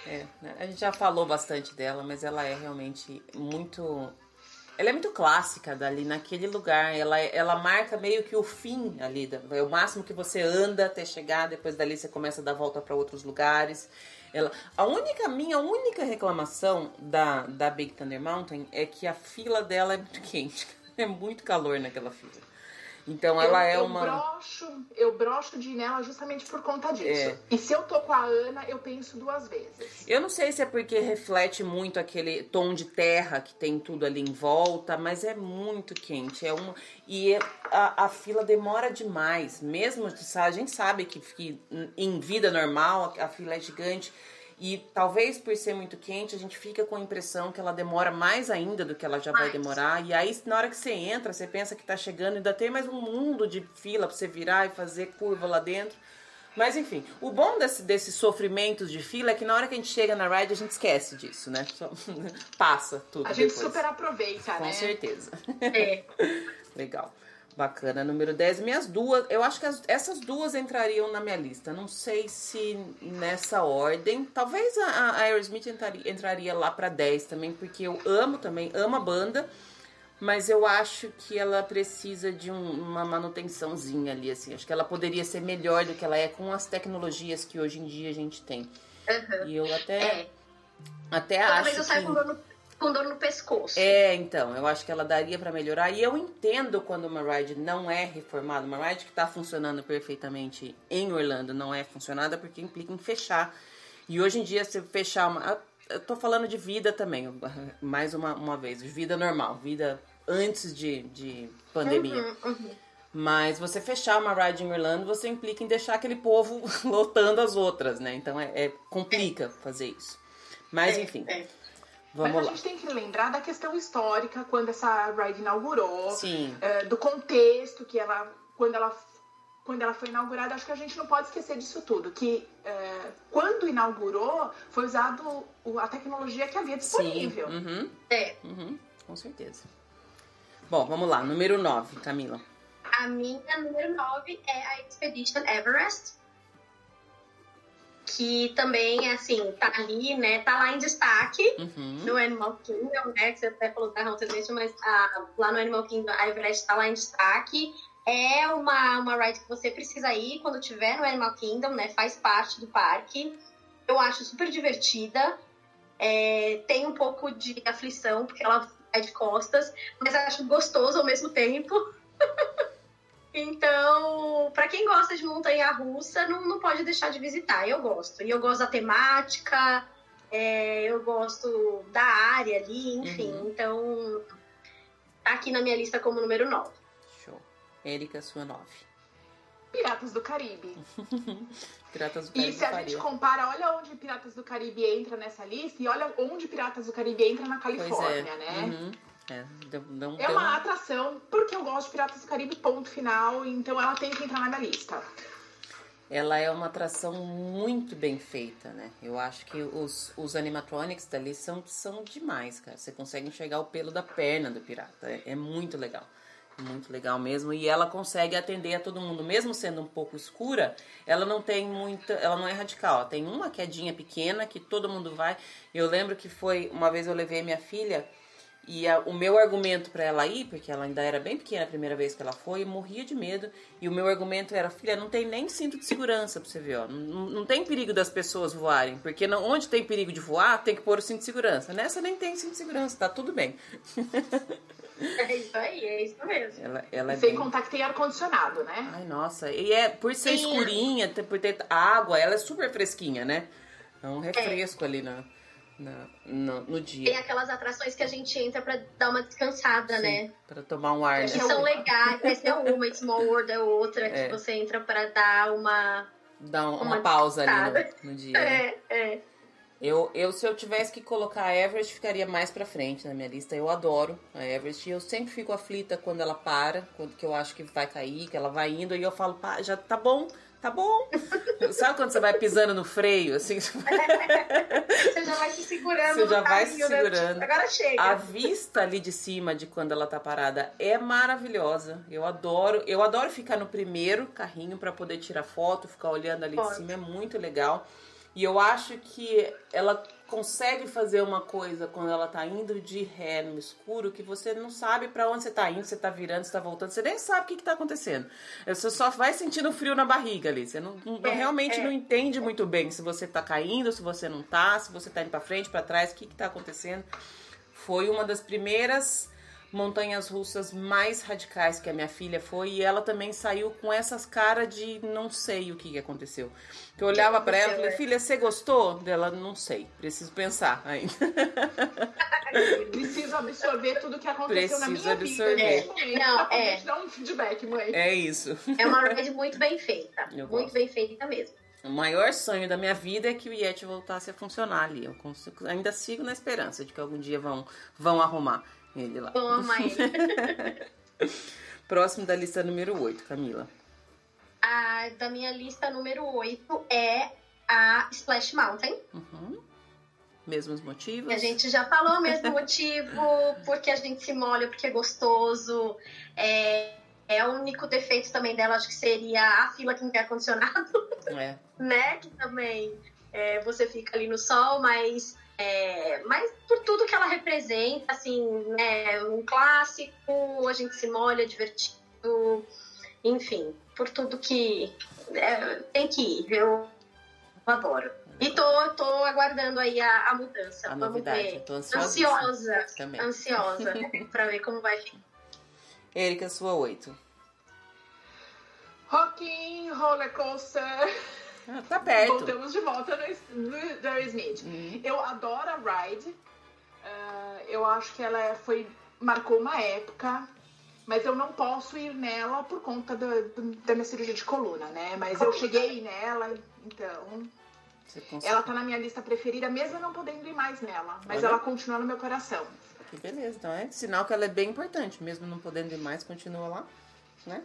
É, né, a gente já falou bastante dela, mas ela é realmente muito. Ela é muito clássica dali, naquele lugar. Ela, ela marca meio que o fim ali. É o máximo que você anda até chegar, depois dali você começa a dar volta para outros lugares. Ela, a única, minha única reclamação da, da Big Thunder Mountain é que a fila dela é muito quente. É muito calor naquela fila. Então ela eu, é eu uma. Broxo, eu broxo de ir nela justamente por conta disso. É. E se eu tô com a Ana, eu penso duas vezes. Eu não sei se é porque reflete muito aquele tom de terra que tem tudo ali em volta, mas é muito quente. É uma e é- a, a fila demora demais. Mesmo a gente sabe que, que em vida normal a, a fila é gigante e talvez por ser muito quente a gente fica com a impressão que ela demora mais ainda do que ela já vai Mais. demorar. E aí na hora que você entra, você pensa que tá chegando e ainda tem mais um mundo de fila pra você virar e fazer curva lá dentro. Mas enfim, o bom desse, desses sofrimentos de fila é que na hora que a gente chega na ride a gente esquece disso, né? Só passa tudo A gente depois. super aproveita, Com né? certeza. É. Legal. Bacana. Número 10. Minhas duas, eu acho que as- essas duas entrariam na minha lista. Não sei se nessa ordem. Talvez a, a Aerosmith entraria, entraria lá pra 10 também, porque eu amo também, amo a banda. Mas eu acho que ela precisa de um- uma manutençãozinha ali, assim. Acho que ela poderia ser melhor do que ela é com as tecnologias que hoje em dia a gente tem. Uhum. E eu até, É. até Talvez acho eu saia que... com dor, no, com dor no pescoço. É, então, eu acho que ela daria pra melhorar. E eu entendo quando uma ride não é reformada, uma ride que tá funcionando perfeitamente em Orlando não é funcionada porque implica em fechar. E hoje em dia, se fechar uma. Eu tô falando de vida também, mais uma, uma vez, vida normal, vida antes de, de pandemia. Uhum, uhum. Mas você fechar uma ride em Orlando, você implica em deixar aquele povo lotando as outras, né? Então é, é- complica fazer isso. Mas É, enfim, é. Vamos Mas lá. a gente tem que lembrar da questão histórica, quando essa ride inaugurou, Sim. é, do contexto que ela, quando ela, quando ela foi inaugurada, acho que a gente não pode esquecer disso tudo, que é, quando inaugurou, foi usado a tecnologia que havia disponível. Sim. Uhum. É. Uhum, com certeza. Bom, vamos lá. Número 9, Camila. A minha número 9 é a Expedition Everest. Que também, assim, tá ali, né? Tá lá em destaque Uhum. no Animal Kingdom, né? Que você até falou da Haunted mas ah, lá no Animal Kingdom a Everest tá lá em destaque. É uma, uma ride que você precisa ir quando tiver no Animal Kingdom, né? Faz parte do parque. Eu acho super divertida. É, tem um pouco de aflição, porque ela vai de costas, mas acho gostoso ao mesmo tempo. Então, pra quem gosta de montanha russa, não, não pode deixar de visitar. Eu gosto. E eu gosto da temática, é, eu gosto da área ali, enfim. Uhum. Então, tá aqui na minha lista como número 9. Show. Érica, sua 9. Piratas do Caribe. Piratas do E Caribe se a gente compara, olha onde Piratas do Caribe entra nessa lista e olha onde Piratas do Caribe entra na Pois é. Califórnia, né? Uhum. É, deu, deu, é uma atração porque eu gosto de Piratas do Caribe, ponto final. Então ela tem que entrar na minha lista. Ela é uma atração muito bem feita, né? Eu acho que os, os animatronics dali são, são demais, cara. Você consegue enxergar o pelo da perna do pirata. É, é muito legal. Muito legal mesmo. E ela consegue atender a todo mundo, mesmo sendo um pouco escura, ela não tem muita. Ela não é radical. tem uma quedinha pequena que todo mundo vai. Eu lembro que foi. Uma vez eu levei minha filha e a, o meu argumento para ela ir, porque ela ainda era bem pequena a primeira vez que ela foi, morria de medo. E o meu argumento era: filha, não tem nem cinto de segurança pra você ver, ó. Não, não tem perigo das pessoas voarem, porque não, onde tem perigo de voar, tem que pôr o cinto de segurança. Nessa nem tem cinto de segurança, tá tudo bem. É isso aí, é isso mesmo. Ela, ela é Sem bem... contar que tem ar-condicionado, né? Ai, nossa. E é, por ser Sim. escurinha, por ter água, ela é super fresquinha, né? É um refresco é. ali na, na, no, no, dia. Tem aquelas atrações que a gente entra pra dar uma descansada, Sim, né? Pra tomar um ar. Que né? são legais. Essa é uma, Small World é outra, é. que você entra pra dar uma... Dar uma, uma pausa descansada. ali no, no dia. É, é. Eu, eu, se eu tivesse que colocar a Everest, ficaria mais pra frente na minha lista. Eu adoro a Everest. Eu sempre fico aflita quando ela para, quando que eu acho que vai cair, que ela vai indo. E eu falo, pá, já tá bom, tá bom. Sabe quando você vai pisando no freio, assim? você já vai se segurando. Você já vai se né? segurando. Né? Agora chega. A vista ali de cima de quando ela tá parada é maravilhosa. Eu adoro. Eu adoro ficar no primeiro carrinho para poder tirar foto, ficar olhando ali Pode. de cima. É muito legal. E eu acho que ela consegue fazer uma coisa quando ela tá indo de ré no escuro que você não sabe para onde você tá indo, você tá virando, você tá voltando, você nem sabe o que, que tá acontecendo. Você só vai sentindo frio na barriga ali. Você não, não é, realmente é. não entende muito bem se você tá caindo, se você não tá, se você tá indo para frente, para trás, o que, que tá acontecendo. Foi uma das primeiras montanhas russas mais radicais que a minha filha foi e ela também saiu com essas caras de não sei o que aconteceu. Eu olhava para ela e falei, filha, você gostou? Dela, não sei, preciso pensar ainda. preciso absorver tudo que aconteceu preciso na minha absorver. vida. É. Não, é. dar um feedback, mãe. É isso. É uma ride muito bem feita. Eu muito gosto. bem feita mesmo. O maior sonho da minha vida é que o Yeti voltasse a funcionar ali. Eu consigo, ainda sigo na esperança de que algum dia vão, vão arrumar ele lá. Toma ele. Próximo da lista número 8, Camila. A da minha lista número 8 é a Splash Mountain. Uhum. Mesmos motivos? A gente já falou o mesmo motivo, porque a gente se molha, porque é gostoso. É, é o único defeito também dela, acho que seria a fila que não tem ar-condicionado. É. né? Que também é, você fica ali no sol, mas é, mas por tudo que ela representa, assim, né, um clássico, a gente se molha, divertido, enfim, por tudo que é, tem que ir, eu adoro. E tô, tô aguardando aí a, a mudança. A Vamos novidade, ver. tô ansiosa. Também. Ansiosa pra ver como vai ficar. Erika, sua oito. Rocking Roller Coaster. Ah, tá perto. Voltamos de volta no, no Jerry Smith. Uhum. Eu adoro a Ride. Uh, eu acho que ela é, foi marcou uma época, mas eu não posso ir nela por conta do, do, da minha cirurgia de coluna, né? Mas eu cheguei nela, então. Ela tá na minha lista preferida, mesmo não podendo ir mais nela. Mas Olha. ela continua no meu coração. Que beleza, então é sinal que ela é bem importante, mesmo não podendo ir mais, continua lá, né?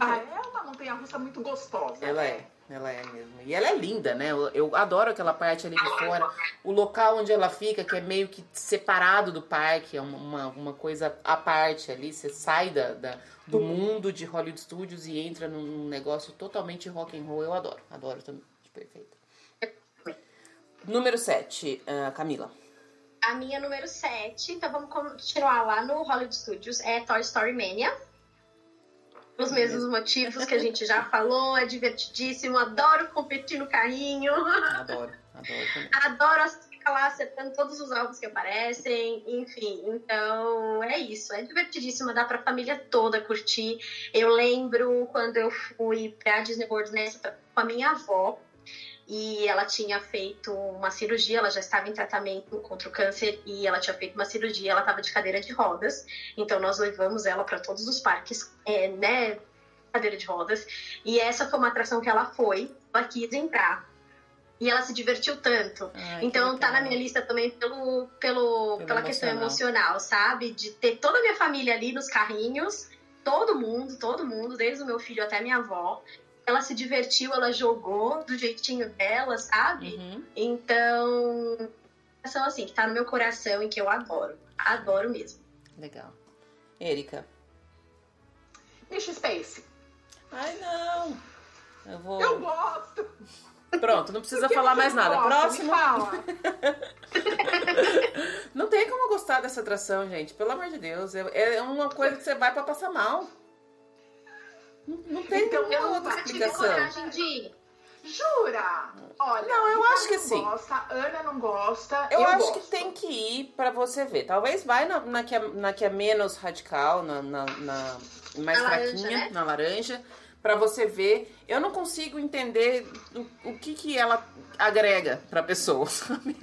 Ah, é uma montanha russa muito gostosa. Ela né? é. Ela é mesmo. E ela é linda, né? Eu, eu, adoro aquela parte ali de fora. O local onde ela fica, que é meio que separado do parque, é uma, uma coisa à parte ali. Você sai da, da do mundo de Hollywood Studios e entra num negócio totalmente rock and roll. Eu adoro, adoro também. Perfeito. Número 7, uh, Camila. A minha número 7, então vamos continuar lá no Hollywood Studios, é Toy Story Mania os mesmos motivos que a gente já falou, é divertidíssimo, adoro competir no carrinho. Adoro, adoro também. Adoro ficar lá acertando todos os alvos que aparecem, enfim. Então, é isso, é divertidíssimo, dá pra família toda curtir. Eu lembro quando eu fui pra Disney World nessa com a minha avó, e ela tinha feito uma cirurgia, ela já estava em tratamento contra o câncer e ela tinha feito uma cirurgia, ela estava de cadeira de rodas, então nós levamos ela para todos os parques, é, né, cadeira de rodas, e essa foi uma atração que ela foi, ela quis entrar. E ela se divertiu tanto. Ai, então tá na minha lista também pelo, pelo, Pelo pela questão emocional. emocional, sabe? De ter toda a minha família ali nos carrinhos, todo mundo, todo mundo, desde o meu filho até a minha avó. Ela se divertiu, ela jogou do jeitinho dela, sabe? Uhum. Então, são assim, que tá no meu coração e que eu adoro. Adoro mesmo. Legal. Erika. Mission Space. Ai, não. Eu vou. Eu gosto. Pronto, não precisa falar mais nada. gosta? Próximo. Me fala. Não tem como gostar dessa atração, gente. Pelo amor de Deus. É, é uma coisa que você vai pra passar mal. Não, não tem Então, nenhuma Eu outra nunca tive explicação. coragem de ir. Jura? Olha, Não, eu acho que não sim. Gosta, Ana não gosta. Eu, Eu, acho gosto. que tem que ir pra você ver. Talvez vai na, na, que, é, na que é menos radical, na, na, na mais Na laranja, fraquinha, né? na laranja, pra você ver. Eu não consigo entender o, o que, que ela agrega pra pessoa. sabe?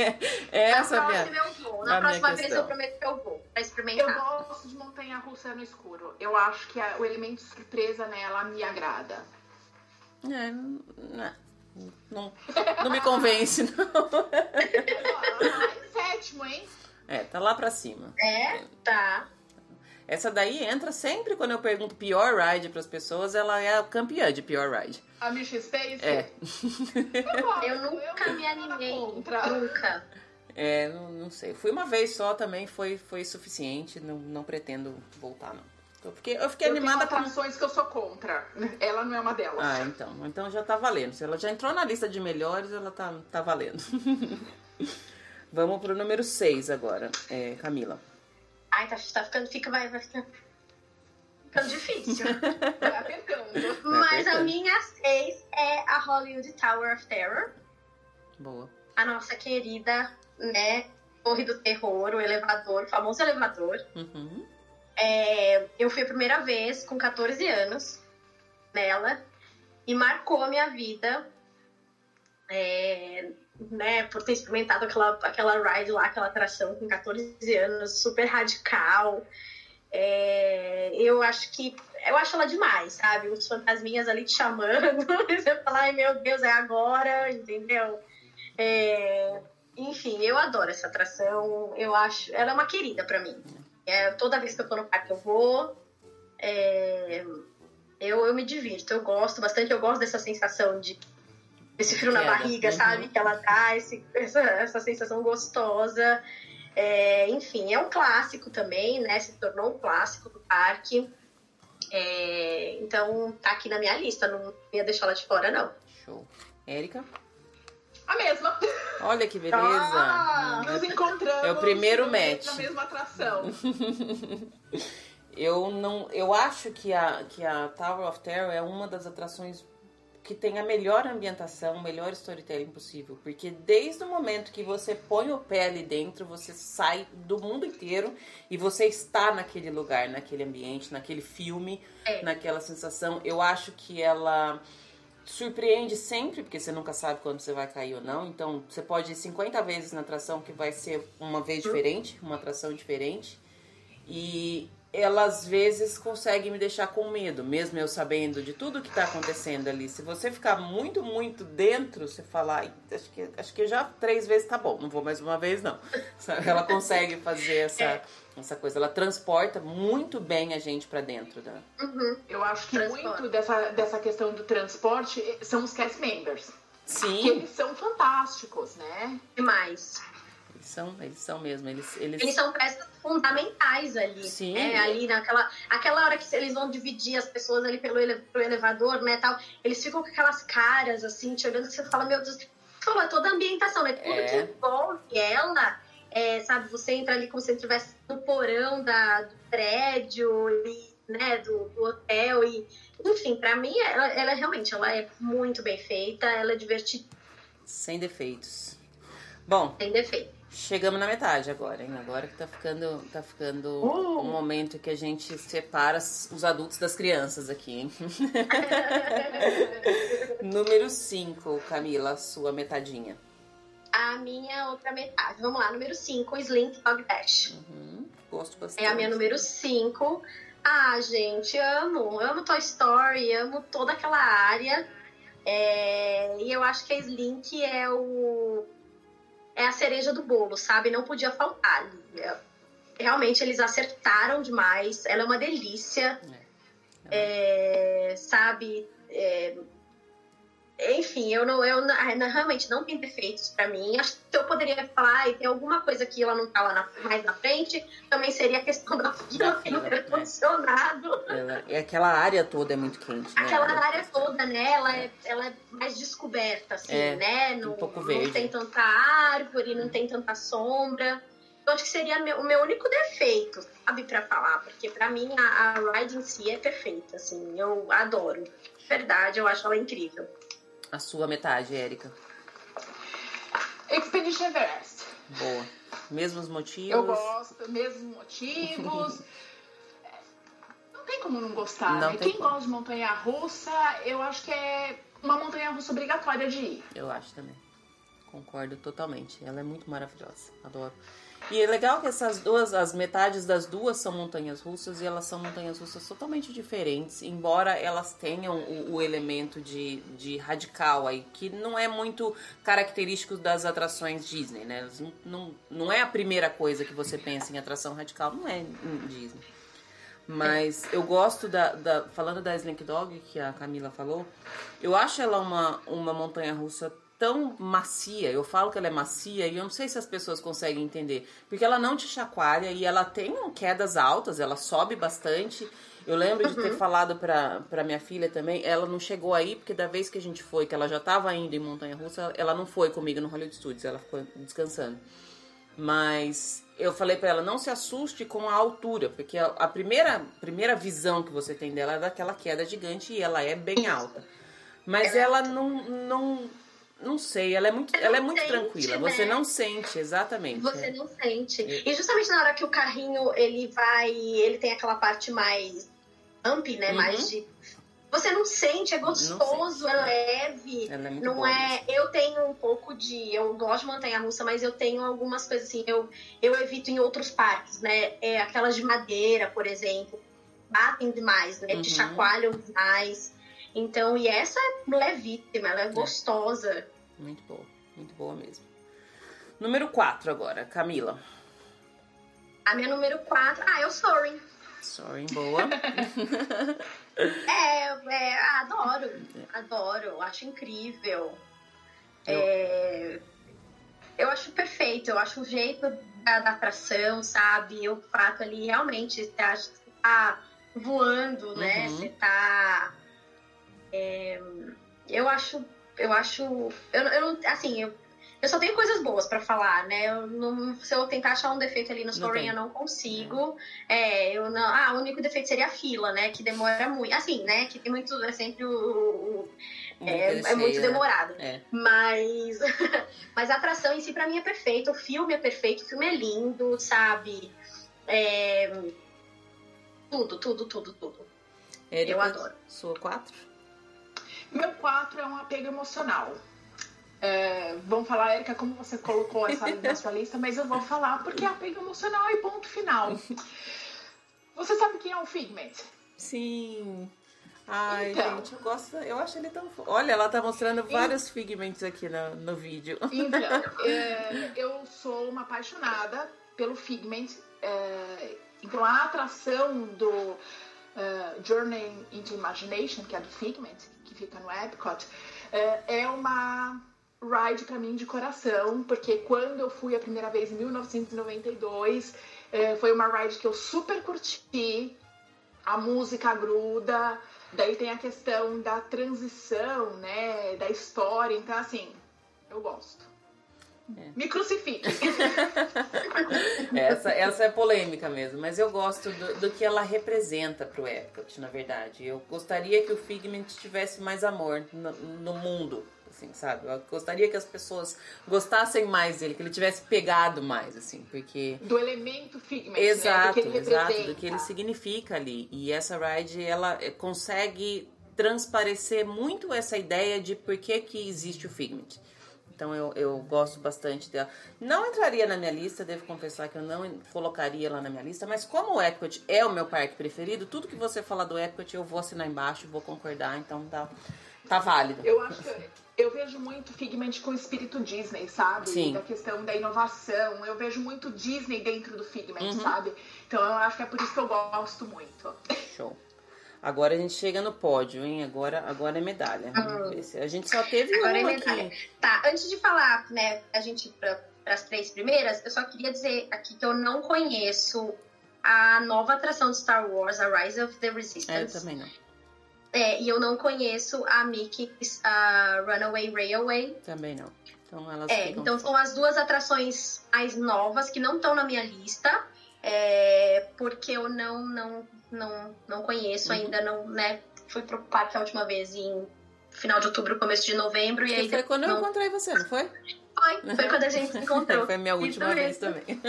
É, essa a na minha. próxima eu vou. Na minha próxima vez questão. eu prometo que eu vou. Pra Eu experimentar. gosto de montanha russa no escuro. Eu acho que a- o elemento surpresa nela me agrada. É, não, não, não me convence, não. Ela tá sétimo, hein? É, tá lá pra cima. É? Tá. Essa daí entra sempre quando eu pergunto pior ride pras pessoas, ela é a campeã de pior ride. A Mission Space. É. Eu, nunca não me animei. contra. Nunca. É, não, não sei. Fui uma vez só também, foi, foi suficiente. Não, não pretendo voltar, não. Eu fiquei, eu fiquei Eu animada pra. atrações que eu sou contra. Ela não é uma delas. Ah, então. Então já tá valendo. Se ela já entrou na lista de melhores, ela tá, tá valendo. Vamos pro número 6 agora, é, Camila. Ai, tá, tá ficando, fica, vai, vai ficando, ficando difícil. Vai apertando. Mas a minha seis é a Hollywood Tower of Terror. Boa. A nossa querida, né, Torre do Terror, o elevador, o famoso elevador. Uhum. É, eu fui a primeira vez com 14 anos nela e marcou a minha vida. é, né, por ter experimentado aquela, aquela ride lá, aquela atração com 14 anos, super radical. É, eu acho que. Eu acho ela demais, sabe? Os fantasminhas ali te chamando. Você fala, ai meu Deus, é agora, entendeu? É, enfim, eu adoro essa atração. Eu acho. Ela é uma querida pra mim. É, toda vez que eu tô no parque eu vou. É, eu, eu me divirto, eu gosto bastante, eu gosto dessa sensação de esse frio na Queda. barriga, Uhum. sabe? Que ela dá, esse, essa, essa sensação gostosa. É, enfim, é um clássico também, né? Se tornou um clássico do parque. É, então tá aqui na minha lista, não ia deixar ela de fora, não. Show. Érica? A mesma. Olha que beleza. Ah, Nos encontramos. É o primeiro match. Na mesma atração. Eu não, eu acho que a que a Tower of Terror é uma das atrações que tem a melhor ambientação, o melhor storytelling possível, porque desde o momento que você põe o pé ali dentro, você sai do mundo inteiro e você está naquele lugar, naquele ambiente, naquele filme, É. naquela sensação. Eu acho que ela surpreende sempre, porque você nunca sabe quando você vai cair ou não. Então, você pode ir 50 vezes na atração que vai ser uma vez diferente, uma atração diferente. E ela às vezes consegue me deixar com medo, mesmo eu sabendo de tudo que tá acontecendo ali. Se você ficar muito, muito dentro, você falar, "Ai, acho que, acho que já três vezes tá bom, não vou mais uma vez, não. Ela consegue fazer essa, essa coisa, ela transporta muito bem a gente pra dentro da. Uhum. Eu acho que Transporte. muito dessa, dessa questão do transporte são os cast members. Que Sim, eles são fantásticos, né? Demais. Eles são, eles são mesmo, eles, eles, Eles são peças fundamentais ali. Sim. né? Ali naquela aquela hora que eles vão dividir as pessoas ali pelo, ele, pelo elevador, né, tal. Eles ficam com aquelas caras, assim, te olhando, que você fala, meu Deus, fala toda a ambientação, né? Tudo É. que envolve ela, é, sabe? Você entra ali como se estivesse no porão da, do prédio, e, né, do, do hotel e... Enfim, pra mim, ela, ela realmente ela é muito bem feita, ela é divertida, sem defeitos. Bom, sem defeito. Chegamos na metade agora, hein? Agora que tá ficando, tá ficando Uh! um momento que a gente separa os adultos das crianças aqui, hein? Número 5, Camila, sua metadinha. A minha outra metade. Vamos lá, número 5, Slink Dog Dash. Uhum, gosto bastante. É a minha número 5. Ah, gente, amo. Amo Toy Story, amo toda aquela área. É, e eu acho que a Slink é o é a cereja do bolo, sabe? Não podia faltar realmente eles acertaram demais. Ela é uma delícia. É. É, sabe? É, enfim, eu não, eu não, realmente não tem defeitos para mim. Acho que eu poderia falar, e tem alguma coisa que ela não tá lá na, mais na frente, também seria a questão da fila ter ar-condicionado. É. aquela área toda é muito quente, né? Aquela área toda, né? Ela é, ela é mais descoberta, assim, é, né? Não, um pouco verde. Não tem tanta árvore, não tem tanta sombra. Eu acho que seria meu, o meu único defeito, sabe, para falar, porque para mim a, a ride em si é perfeita, assim, eu adoro. Verdade, eu acho ela incrível. A sua metade, Érica. Expedition Everest. Boa. Mesmos motivos? Eu gosto, mesmos motivos. não tem como não gostar, não né? Quem como. gosta de montanha russa, eu acho que é uma montanha russa obrigatória de ir. Eu acho também. Concordo totalmente. Ela é muito maravilhosa. Adoro. E é legal que essas duas, as metades das duas são montanhas russas e elas são montanhas russas totalmente diferentes, embora elas tenham o, o elemento de, de radical aí, que não é muito característico das atrações Disney, né? Não, não, não é a primeira coisa que você pensa em atração radical, não é em Disney. Mas eu gosto da, da, Falando da Slink Dog, que a Camila falou, eu acho ela uma, uma montanha russa tão macia. Eu falo que ela é macia e eu não sei se as pessoas conseguem entender. Porque ela não te chacoalha e ela tem quedas altas, ela sobe bastante. Eu lembro de ter uhum. falado pra, pra minha filha também, ela não chegou aí, porque da vez que a gente foi, que ela já tava indo em Montanha Russa, ela não foi comigo no Hollywood Studios, ela ficou descansando. Mas eu falei para ela, não se assuste com a altura, porque a, a, primeira, primeira visão que você tem dela é daquela queda gigante e ela é bem alta. Mas ela não, não não sei, ela é muito, ela é muito sente, tranquila. Né? Você não sente, exatamente. Você é. não sente. E justamente na hora que o carrinho ele vai, ele tem aquela parte mais amp, né? Uhum. Mais de você não sente, é gostoso, é leve. Ela é muito não boa, é. Eu tenho um pouco de. Eu gosto de montanha russa, mas eu tenho algumas coisas assim. Eu, eu evito em outros parques, né? É, aquelas de madeira, por exemplo. Batem demais, né? Uhum. Te chacoalham demais. Então, e essa é levíssima, ela é, é gostosa. Muito boa, muito boa mesmo. Número 4 agora, Camila. A minha número 4, ah, é o Soaring. Soaring, boa. é, é, adoro, adoro, acho incrível. Eu... É, eu acho perfeito, eu acho o jeito da, da atração, sabe? O fato ali, realmente, você acha que você tá voando, né? Uhum. Você tá é, eu acho, eu acho, eu, eu assim, eu, eu só tenho coisas boas para falar, né? Eu não, se eu tentar achar um defeito ali no Soaring, eu não consigo. É. é. eu não, ah, o único defeito seria a fila, né? Que demora muito. Assim, né? Que tem muito, é sempre o, o é, é, muito demorado. É. Mas, mas a atração em si, pra mim, é perfeita. O filme é perfeito, o filme é lindo, sabe? É... Tudo, tudo, tudo, tudo. eu adoro. Sua quatro? Meu 4 é um apego emocional. É, vamos falar, Erika, como você colocou essa na sua lista, mas eu vou falar porque é apego emocional e ponto final. Você sabe quem é o Figment? Sim. Ai, então, gente, eu gosto. Eu acho ele tão. Olha, ela tá mostrando vários figmentos aqui no, no vídeo. Então, é, eu sou uma apaixonada pelo Figment. É, então, a atração do uh, Journey into Imagination, que é do Figment, que fica no Epcot, é, é uma ride para mim de coração, porque quando eu fui a primeira vez em 1992, é, foi uma ride que eu super curti, a música gruda, daí tem a questão da transição, né, da história, então assim, eu gosto. É. Me crucifique. essa, essa é polêmica mesmo, mas eu gosto do, do que ela representa pro Epcot, na verdade. Eu gostaria que o Figment tivesse mais amor no, no mundo, assim, sabe? Eu gostaria que as pessoas gostassem mais dele, que ele tivesse pegado mais, assim, porque... Do elemento Figment, Exato, né? do que ele exato, do que ele significa ali. E essa ride, ela consegue transparecer muito essa ideia de por que que existe o Figment. Então eu, eu gosto bastante dela. Não entraria na minha lista, devo confessar que eu não colocaria ela na minha lista, mas como o Epcot é o meu parque preferido, tudo que você falar do Epcot eu vou assinar embaixo, vou concordar, então tá, tá válido. Eu acho que eu vejo muito Figment com o espírito Disney, sabe? Sim. Da questão da inovação. Eu vejo muito Disney dentro do Figment, Uhum. sabe? Então eu acho que é por isso que eu gosto muito. Show. Agora a gente chega no pódio, hein? Agora, agora é medalha. Se- A gente só teve Agora é uma medalha. aqui. Tá, antes de falar, né, a gente para as três primeiras, eu só queria dizer aqui que eu não conheço a nova atração de Star Wars, a Rise of the É, eu Resistance. também não. É, e eu não conheço a Mickey's a Runaway Railway. Também não. Então elas É, então são as duas atrações mais novas que não estão na minha lista, é, porque eu não não não, não conheço Uhum. ainda, não, né? Fui pro parque a última vez em final de outubro, começo de novembro, e aí foi quando eu não encontrei você, não foi? foi, foi quando a gente se encontrou. foi a minha Isso última vez também.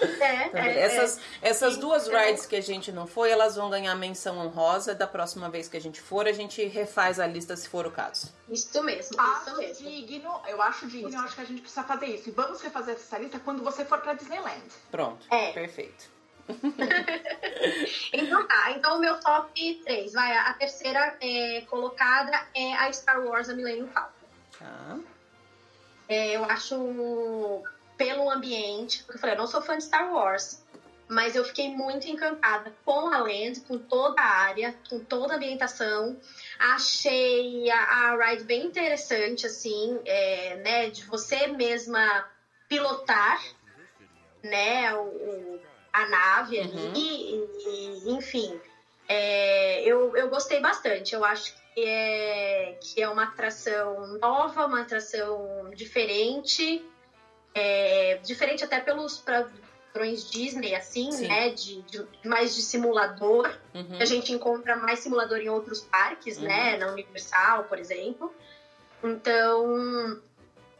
É, Tá é, é. essas essas Sim, duas então- rides que a gente não foi, elas vão ganhar menção honrosa. Da próxima vez que a gente for, a gente refaz a lista se for o caso. Isso mesmo, isso Acho mesmo. digno, eu acho digno, eu acho que a gente precisa fazer isso. E vamos refazer essa lista quando você for pra Disneyland. Pronto. É. Perfeito. Então tá, então o meu top 3, vai, a terceira é, colocada é a Star Wars A Millennium Falcon. Tá. É, eu acho pelo ambiente, porque eu falei, eu não sou fã de Star Wars, mas eu fiquei muito encantada com a Land, com toda a área, com toda a ambientação. Achei a, a ride bem interessante, assim, é, né, de você mesma pilotar, né, o, o- a nave ali, Uhum. e, e, enfim, é, eu, eu gostei bastante. Eu acho que é, que é uma atração nova, uma atração diferente, é, diferente até pelos padrões Disney, assim, Sim. né? De, de- mais de simulador. Uhum. A gente encontra mais simulador em outros parques, Uhum. né? Na Universal, por exemplo. Então,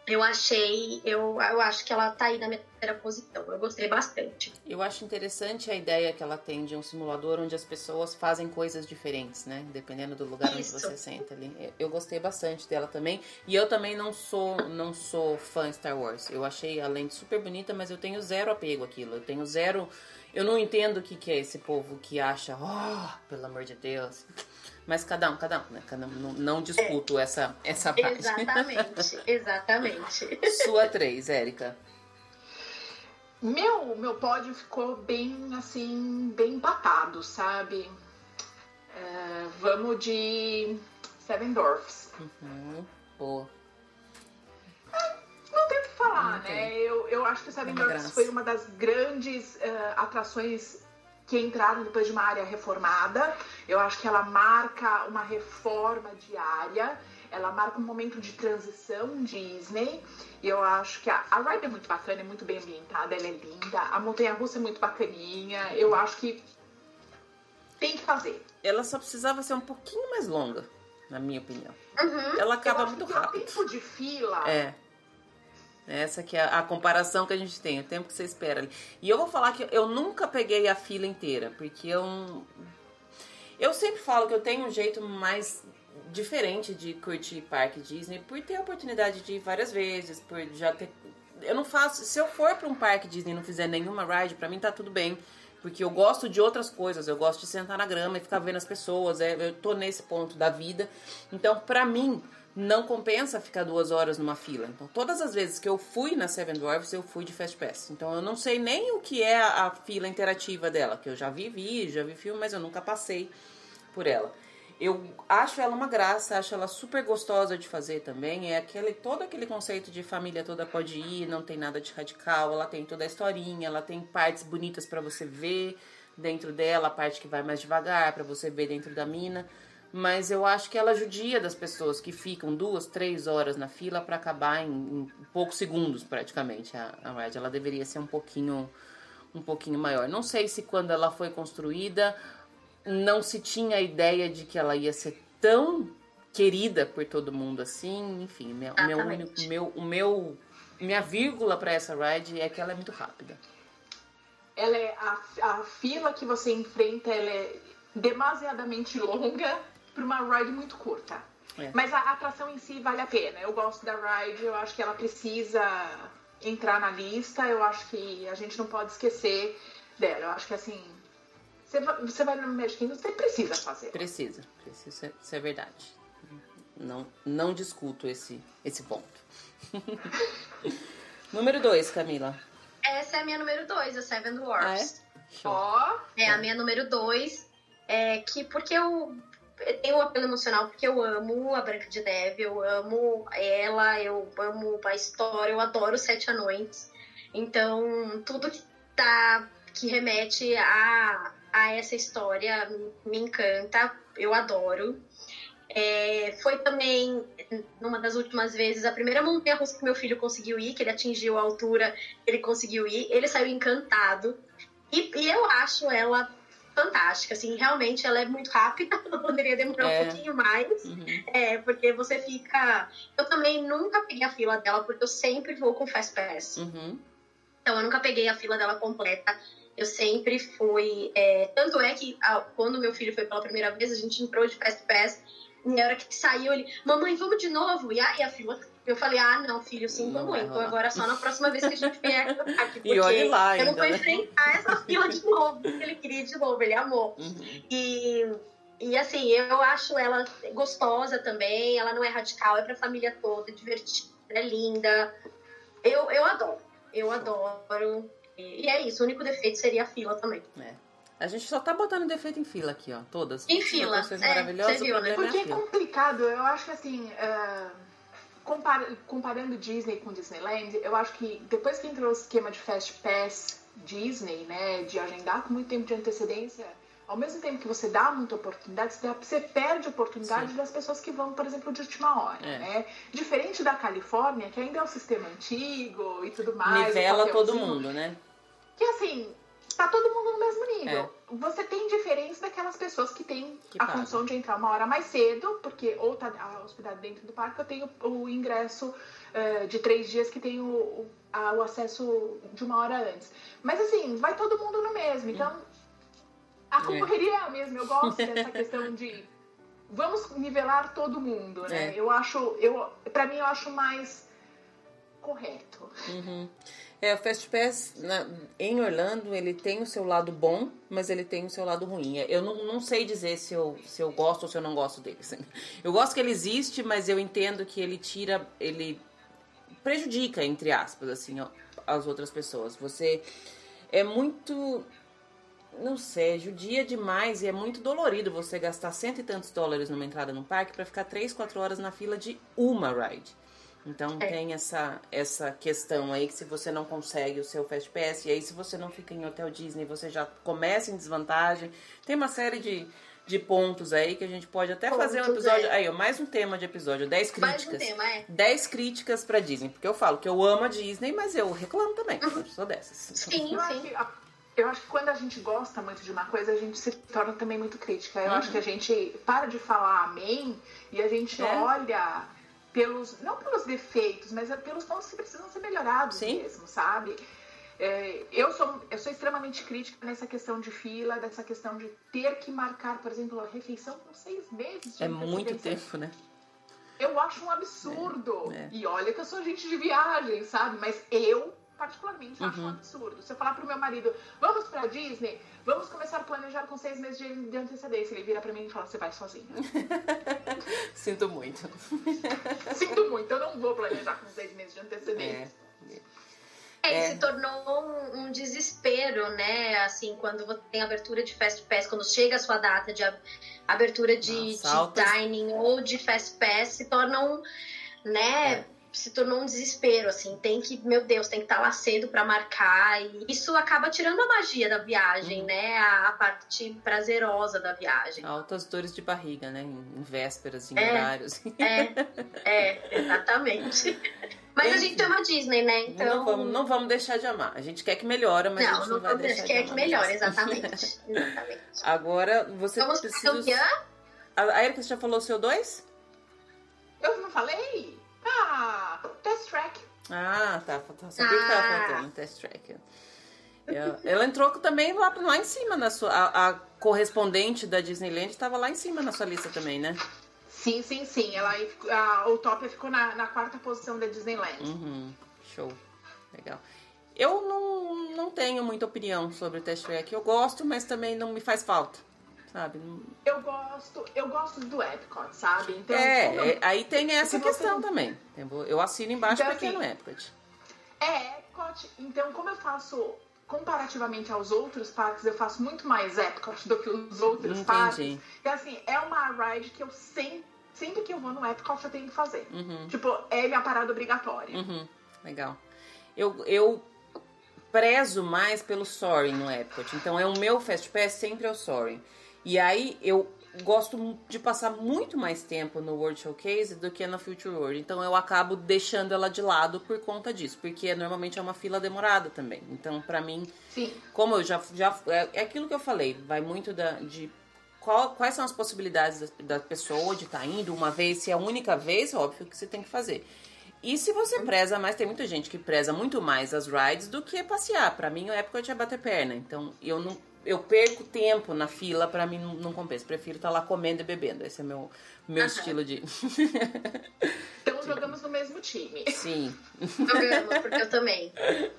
eu achei, eu, eu acho que ela tá aí na minha terceira posição. Eu gostei bastante. Eu acho interessante a ideia que ela tem de um simulador onde as pessoas fazem coisas diferentes, né? Dependendo do lugar Isso. onde você senta ali. Eu- gostei bastante dela também. E eu também não sou não sou fã Star Wars. Eu achei a lente super bonita, mas eu tenho zero apego àquilo. Eu tenho zero. Eu não entendo o que, que é esse povo que acha, oh, pelo amor de Deus. Mas cada um, cada um, né? Cada um, não, não discuto essa, essa parte. Exatamente, exatamente. Sua três, Érica. Meu, meu pódio ficou bem, assim, bem empatado, sabe? É, vamos de Seven Dwarfs. Uhum. Boa. Não tem o que falar, Não tem. né? Eu, eu acho que o Seven É Dwarfs foi uma das grandes eh, atrações que entraram depois de uma área reformada. Eu acho que ela marca uma reforma diária. Ela marca um momento de transição Disney. E eu acho que a, a ride é muito bacana, é muito bem ambientada, ela é linda. A montanha-russa é muito bacaninha. Eu acho que tem que fazer. Ela só precisava ser um pouquinho mais longa, na minha opinião. Uhum. Ela Eu acaba acho muito que o rápido. tempo de fila... É. Essa que é a comparação que a gente tem, o tempo que você espera ali. E eu vou falar que eu nunca peguei a fila inteira, porque eu. Eu sempre falo que eu tenho um jeito mais diferente de curtir parque Disney, por ter a oportunidade de ir várias vezes, por já ter. Eu não faço. Se eu for pra um parque Disney e não fizer nenhuma ride, pra mim tá tudo bem. Porque eu gosto de outras coisas, eu gosto de sentar na grama e ficar vendo as pessoas, é, eu tô nesse ponto da vida. Então, pra mim, não compensa ficar duas horas numa fila. Então, todas as vezes que eu fui na Seven Dwarfs, eu fui de Fast Pass. Então, eu não sei nem o que é a, fila interativa dela, que eu já vi vídeo, já vi filme, mas eu nunca passei por ela. Eu acho ela uma graça, acho ela super gostosa de fazer também. É aquele todo aquele conceito de família toda pode ir, não tem nada de radical. Ela tem toda a historinha, ela tem partes bonitas pra você ver dentro dela, a parte que vai mais devagar pra você ver dentro da mina. Mas eu acho que ela judia das pessoas que ficam duas, três horas na fila pra acabar em, em poucos segundos praticamente a, a ride. Ela deveria ser um pouquinho um pouquinho maior. Não sei se quando ela foi construída não se tinha a ideia de que ela ia ser tão querida por todo mundo assim. Enfim, o meu único, meu, o meu, minha vírgula pra essa ride é que ela é muito rápida. ela é a, a fila que você enfrenta ela é demasiadamente longa para uma ride muito curta. É. Mas a atração em si vale a pena. Eu gosto da ride, eu acho que ela precisa entrar na lista. Eu acho que a gente não pode esquecer dela. Eu acho que assim, você vai, você vai no Magic Kingdom, você precisa fazer. Precisa, precisa, isso é verdade. Não, não discuto esse, esse ponto. número 2, Camila. Essa é a minha número 2, a Seven Dwarfs. Ah, é? Ó, É a minha número 2. É que porque eu, tenho um apelo emocional, porque eu amo a Branca de Neve, eu amo ela, eu amo a história, eu adoro Sete Anões. Então, tudo que tá que remete a, a essa história me encanta, eu adoro. É, foi também, numa das últimas vezes, a primeira montanha russa que meu filho conseguiu ir, que ele atingiu a altura, ele conseguiu ir, ele saiu encantado. E, e eu acho ela fantástica, assim, realmente ela é muito rápida, ela poderia demorar É. um pouquinho mais, Uhum. é, porque você fica... Eu também nunca peguei a fila dela, porque eu sempre vou com Fast Pass. Uhum. Então eu nunca peguei a fila dela completa. Eu sempre fui. é, tanto é que ah, quando meu filho foi pela primeira vez, a gente entrou de Fast Pass. E na hora que saiu, ele, mamãe, vamos de novo? E aí a fila. Eu falei, ah, não, filho, sinto muito. rolar. Agora é só na próxima vez que a gente vier aqui. Porque E olhe lá eu não ainda, vou né? enfrentar essa fila de novo. porque Ele queria de novo, ele amou. Uhum. E, e assim, eu acho ela gostosa também. Ela não é radical, é pra família toda, divertida, é linda. Eu, eu adoro. Eu adoro. E é isso, o único defeito seria a fila também. É. A gente só tá botando defeito em fila aqui, ó. Todas. Em fila, Vocês é, maravilhosas, você viu, né? Porque é é complicado, eu acho que assim, é, compara- comparando Disney com Disneyland, eu acho que depois que entrou o esquema de Fast Pass Disney, né, de agendar com muito tempo de antecedência, ao mesmo tempo que você dá muita oportunidade, você, perde a oportunidade Sim. das pessoas que vão, por exemplo, de última hora, É. né? Diferente da Califórnia, que ainda é um sistema antigo e tudo mais. Nivela todo mundo, né? que assim, tá todo mundo no mesmo nível. Você tem diferença daquelas pessoas que têm Que a pagam. condição de entrar uma hora mais cedo, porque ou tá hospedado dentro do parque, eu tenho o ingresso eh, de três dias que tem o, o- a- o acesso de uma hora antes. Mas assim, vai todo mundo no mesmo. Então, a concorreria é a mesma. Eu gosto dessa questão de vamos nivelar todo mundo, né? É. Eu acho, eu, pra mim, eu acho mais correto. Uhum. É, o Fast Pass na- em Orlando, ele tem o seu lado bom, mas ele tem o seu lado ruim. Eu não, não sei dizer se eu, se eu gosto ou se eu não gosto dele. assim. Eu gosto que ele existe, mas eu entendo que ele tira, ele prejudica, entre aspas, assim, as outras pessoas. Você é muito, não sei, judia demais e é muito dolorido você gastar cento e tantos dólares numa entrada no parque pra ficar três, quatro horas na fila de uma ride. Então É. tem essa, essa questão aí que se você não consegue o seu Fast Pass, e aí se você não fica em hotel Disney, você já começa em desvantagem. Tem uma série de, de pontos aí que a gente pode até fazer um Pontos, episódio. é. Aí, ó, mais um tema de episódio, 10 Mais um críticas. tema, é. 10 críticas pra Disney. Porque eu falo que eu amo a Disney, mas eu reclamo também. Eu sou dessas. Uhum. Sim, Eu acho, sim. que, a- eu acho que quando a gente gosta muito de uma coisa, a gente se torna também muito crítica. Eu acho que a gente para de falar amém e a gente É. olha pelos, não pelos defeitos, mas é pelos pontos que precisam ser melhorados Sim. mesmo, sabe? É, eu, sou, eu sou extremamente crítica nessa questão de fila, dessa questão de ter que marcar, por exemplo, a refeição com seis meses. de É muito tempo, né? Eu acho um absurdo. É, é. E olha que eu sou gente de viagem, sabe? Mas eu, particularmente, acho Uhum. um absurdo. Se eu falar pro meu marido, vamos pra Disney, vamos começar a planejar com seis meses de, de antecedência, ele vira pra mim e fala, você vai sozinha. Sinto muito. Sinto muito, eu não vou planejar com seis meses de antecedência. É, É. e se tornou um, um desespero, né? Assim, quando você tem abertura de Fast Pass, quando chega a sua data de ab- abertura de, Nossa, de altas- dining ou de Fast Pass, se torna um, né? É. Se tornou um desespero, assim, tem que, meu Deus, tem que estar lá cedo pra marcar. E isso acaba tirando a magia da viagem, Uhum. né? A, a parte prazerosa da viagem. Altas dores de barriga, né? Em, em vésperas, em É. horários. É, é, exatamente. Mas a gente Enfim. ama Disney, né? Então. Não, vamos, não vamos deixar de amar. A gente quer que melhore, mas a não, gente não não vai deixar quer de que melhore, exatamente. exatamente. Agora, você Vamos para precisa... campeã? A a Erika já falou o seu dois? Eu não falei? Ah, Test Track. Ah, tá. sabia que tava Ah. faltando test track. Ela, ela entrou também lá, lá em cima na sua. A, a correspondente da Disneyland estava lá em cima na sua lista também, né? Sim, sim, sim. Ela, a Utopia ficou na, na quarta posição da Disneyland. Uhum. Show. Legal. Eu não, não tenho muita opinião sobre o test track. Eu gosto, mas também não me faz falta. Sabe? Eu gosto, eu gosto do Epcot, sabe? Então, é, eu... é, aí tem essa questão você... também. Eu assino embaixo então, porque assim, é no Epcot. É, Epcot. Então, como eu faço comparativamente aos outros parques, eu faço muito mais Epcot do que os outros Entendi. parques. E assim, é uma ride que eu sempre, sempre que eu vou no Epcot eu tenho que fazer. Uhum. Tipo, é minha parada obrigatória. Uhum. Legal. Eu, eu prezo mais pelo Soaring no Epcot. Então é o meu Fast Pass sempre é o Soaring. E aí eu gosto de passar muito mais tempo no World Showcase do que na Future World. Então eu acabo deixando ela de lado por conta disso, porque normalmente é uma fila demorada também. Então para mim, Sim. como eu já já é, é, aquilo que eu falei, vai muito da, de qual, quais são as possibilidades da, da pessoa de estar tá indo uma vez, se é a única vez, óbvio que você tem que fazer. E se você preza mais, tem muita gente que preza muito mais as rides do que passear. Para mim, a época eu tinha bater perna. Então, eu não eu perco tempo na fila, para mim não, não, compensa. Prefiro estar tá lá comendo e bebendo. Esse é meu meu estilo de. então jogamos no mesmo time. Sim. Jogamos, porque eu também.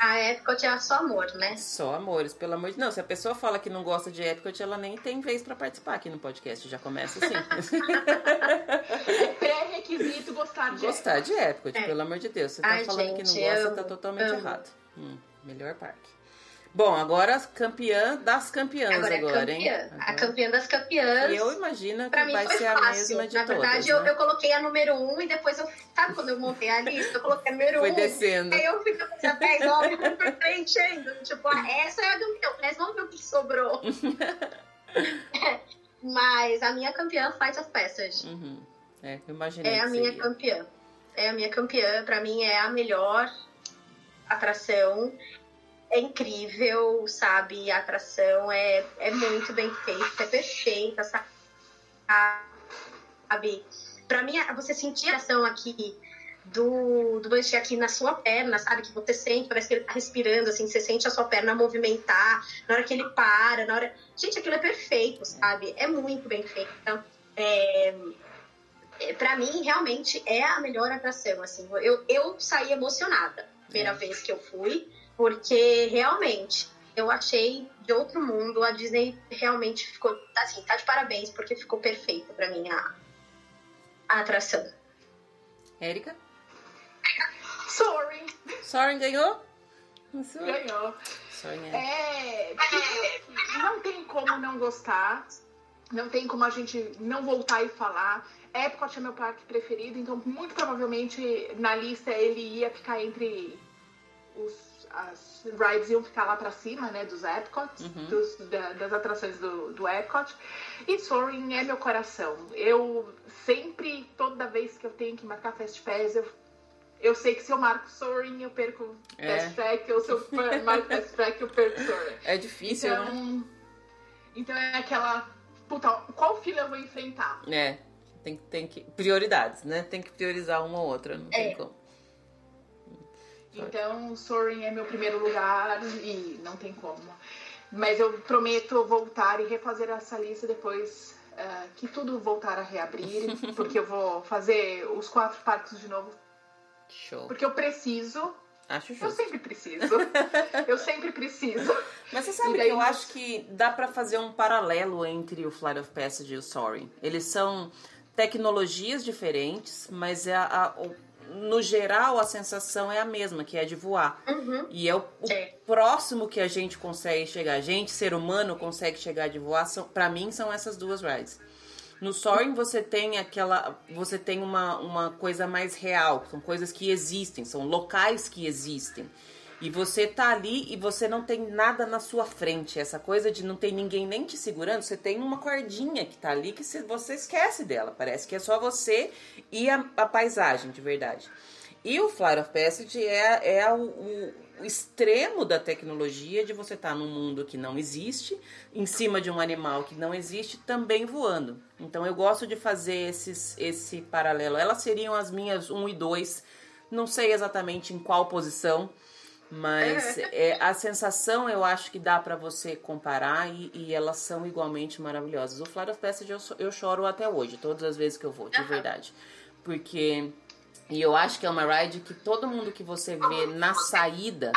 A Epcot é só amor, né? Só amores, pelo amor de Deus. Se a pessoa fala que não gosta de Epcot, ela nem tem vez para participar aqui no podcast. Já começa assim. é pré-requisito gostar de Gostar Epcot. de Epcot, é. pelo amor de Deus. Você tá Ai, falando gente, que não gosta, tá totalmente errado. Hum, melhor parque. Bom, agora campeã das campeãs agora, agora campeã. hein? Agora. A campeã das campeãs. E eu imagino que vai ser fácil. a mesma de Na verdade, todas, eu, né? eu coloquei a número um e depois eu. Sabe quando eu montei a lista? Eu coloquei a número Foi um. Foi descendo. Aí eu fico com 10 óbvios preenchendo. Tipo, ah, essa é a do meu, mas vamos ver o que sobrou. mas a minha campeã Fight of Passage. Uhum. É, eu imaginei. É a minha seria. campeã. É a minha campeã. Pra mim é a melhor atração é incrível, sabe? A atração é, é muito bem feita, é perfeita, sabe? Pra mim, você sentir a ação aqui do, do Banshee aqui na sua perna, sabe? Que você sente, parece que ele tá respirando, assim, você sente a sua perna movimentar, na hora que ele para, na hora. Gente, aquilo é perfeito, sabe? É muito bem feito. Então, é, é, pra mim, realmente é a melhor atração, assim. Eu, eu saí emocionada, primeira é. vez que eu fui porque realmente eu achei de outro mundo. A Disney realmente ficou assim, tá de parabéns, porque ficou perfeita para mim a, a atração. Érica? Sorry. Sorry ganhou? Ganhou. Sorry, é. é, não tem como não gostar. Não tem como a gente não voltar e falar. Epcot é meu parque preferido, então muito provavelmente na lista ele ia ficar entre os as rides iam ficar lá para cima, né, dos Epcot, uhum. dos, da, das atrações do, do Epcot. E Soaring é meu coração. Eu sempre, toda vez que eu tenho que marcar Fast Pass, eu, eu sei que se eu marco Soaring, eu perco é. Fast Track, ou se eu marco Fast Track, eu perco Soaring. É difícil, então, né? Então é aquela, puta, qual fila eu vou enfrentar? É, tem, tem que, prioridades, né? Tem que priorizar uma ou outra, não é. tem como. Então, Soaring é meu primeiro lugar e não tem como. Mas eu prometo voltar e refazer essa lista depois uh, que tudo voltar a reabrir, porque eu vou fazer os quatro parques de novo. Show. Porque eu preciso. Acho justo. Eu sempre preciso. eu sempre preciso. Mas você sabe que eu acho que dá para fazer um paralelo entre o Flight of Passage e o Soaring. Eles são tecnologias diferentes, mas é a, a, no geral, a sensação é a mesma, que é de voar. Uhum. E é o, o próximo que a gente consegue chegar, a gente, ser humano, consegue chegar de voar, são, pra mim, são essas duas rides. No Soaring você tem aquela. Você tem uma, uma coisa mais real, são coisas que existem, são locais que existem. E você tá ali e você não tem nada na sua frente. Essa coisa de não ter ninguém nem te segurando, você tem uma cordinha que tá ali que você esquece dela. Parece que é só você e a, a paisagem de verdade. E o Flight of Passage é, é o, o, o extremo da tecnologia de você estar tá num mundo que não existe, em cima de um animal que não existe, também voando. Então eu gosto de fazer esses, esse paralelo. Elas seriam as minhas 1 e 2, não sei exatamente em qual posição mas é, a sensação eu acho que dá para você comparar e, e, elas são igualmente maravilhosas. O Flight of Passage eu, eu choro até hoje, todas as vezes que eu vou, de verdade. Porque. E eu acho que é uma ride que todo mundo que você vê na saída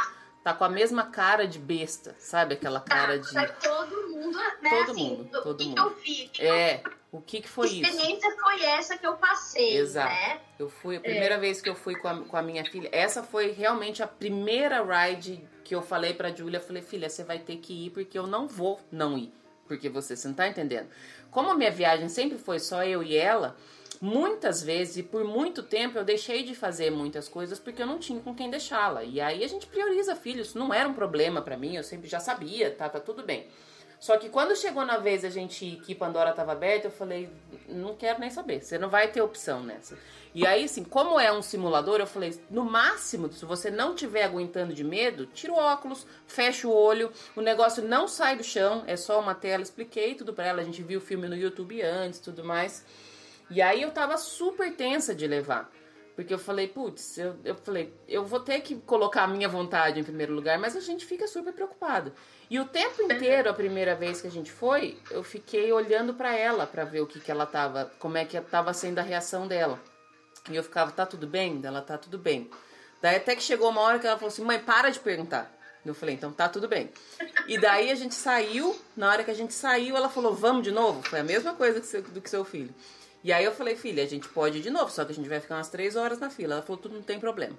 tá com a mesma cara de besta, sabe? Aquela cara de. Tá todo mundo né? Todo assim, mundo, do- todo que mundo. que eu vi? Que É, o que que foi isso? experiência foi essa que eu passei, Exato. né? Eu fui, a primeira vez que eu fui com a, com a minha filha, essa foi realmente a primeira ride que eu falei pra Julia, eu falei, filha, você vai ter que ir porque eu não vou não ir, porque você, você não tá entendendo. Como a minha viagem sempre foi só eu e ela, muitas vezes e por muito tempo eu deixei de fazer muitas coisas porque eu não tinha com quem deixá-la. E aí a gente prioriza filhos, não era um problema pra mim, eu sempre já sabia, tá, tá tudo bem. Só que quando chegou na vez a gente que Pandora tava aberta, eu falei, não quero nem saber, você não vai ter opção nessa. E aí, assim, como é um simulador, eu falei, no máximo, se você não tiver aguentando de medo, tira o óculos, fecha o olho, o negócio não sai do chão, é só uma tela, expliquei tudo pra ela, a gente viu o filme no YouTube antes, tudo mais. E aí eu tava super tensa de levar. Porque eu falei, putz, eu, eu falei, eu vou ter que colocar a minha vontade em primeiro lugar, mas a gente fica super preocupado. E o tempo inteiro, a primeira vez que a gente foi, eu fiquei olhando pra ela pra ver o que que ela tava, como é que tava sendo a reação dela. E eu ficava, tá tudo bem? Ela tá tudo bem. Daí até que chegou uma hora que ela falou assim, mãe, para de perguntar. Eu falei, então tá tudo bem. E daí a gente saiu, na hora que a gente saiu, ela falou, vamos de novo? Foi a mesma coisa que seu, do que seu filho. E aí eu falei, filha, a gente pode ir de novo, só que a gente vai ficar umas três horas na fila. Ela falou, tudo não tem problema.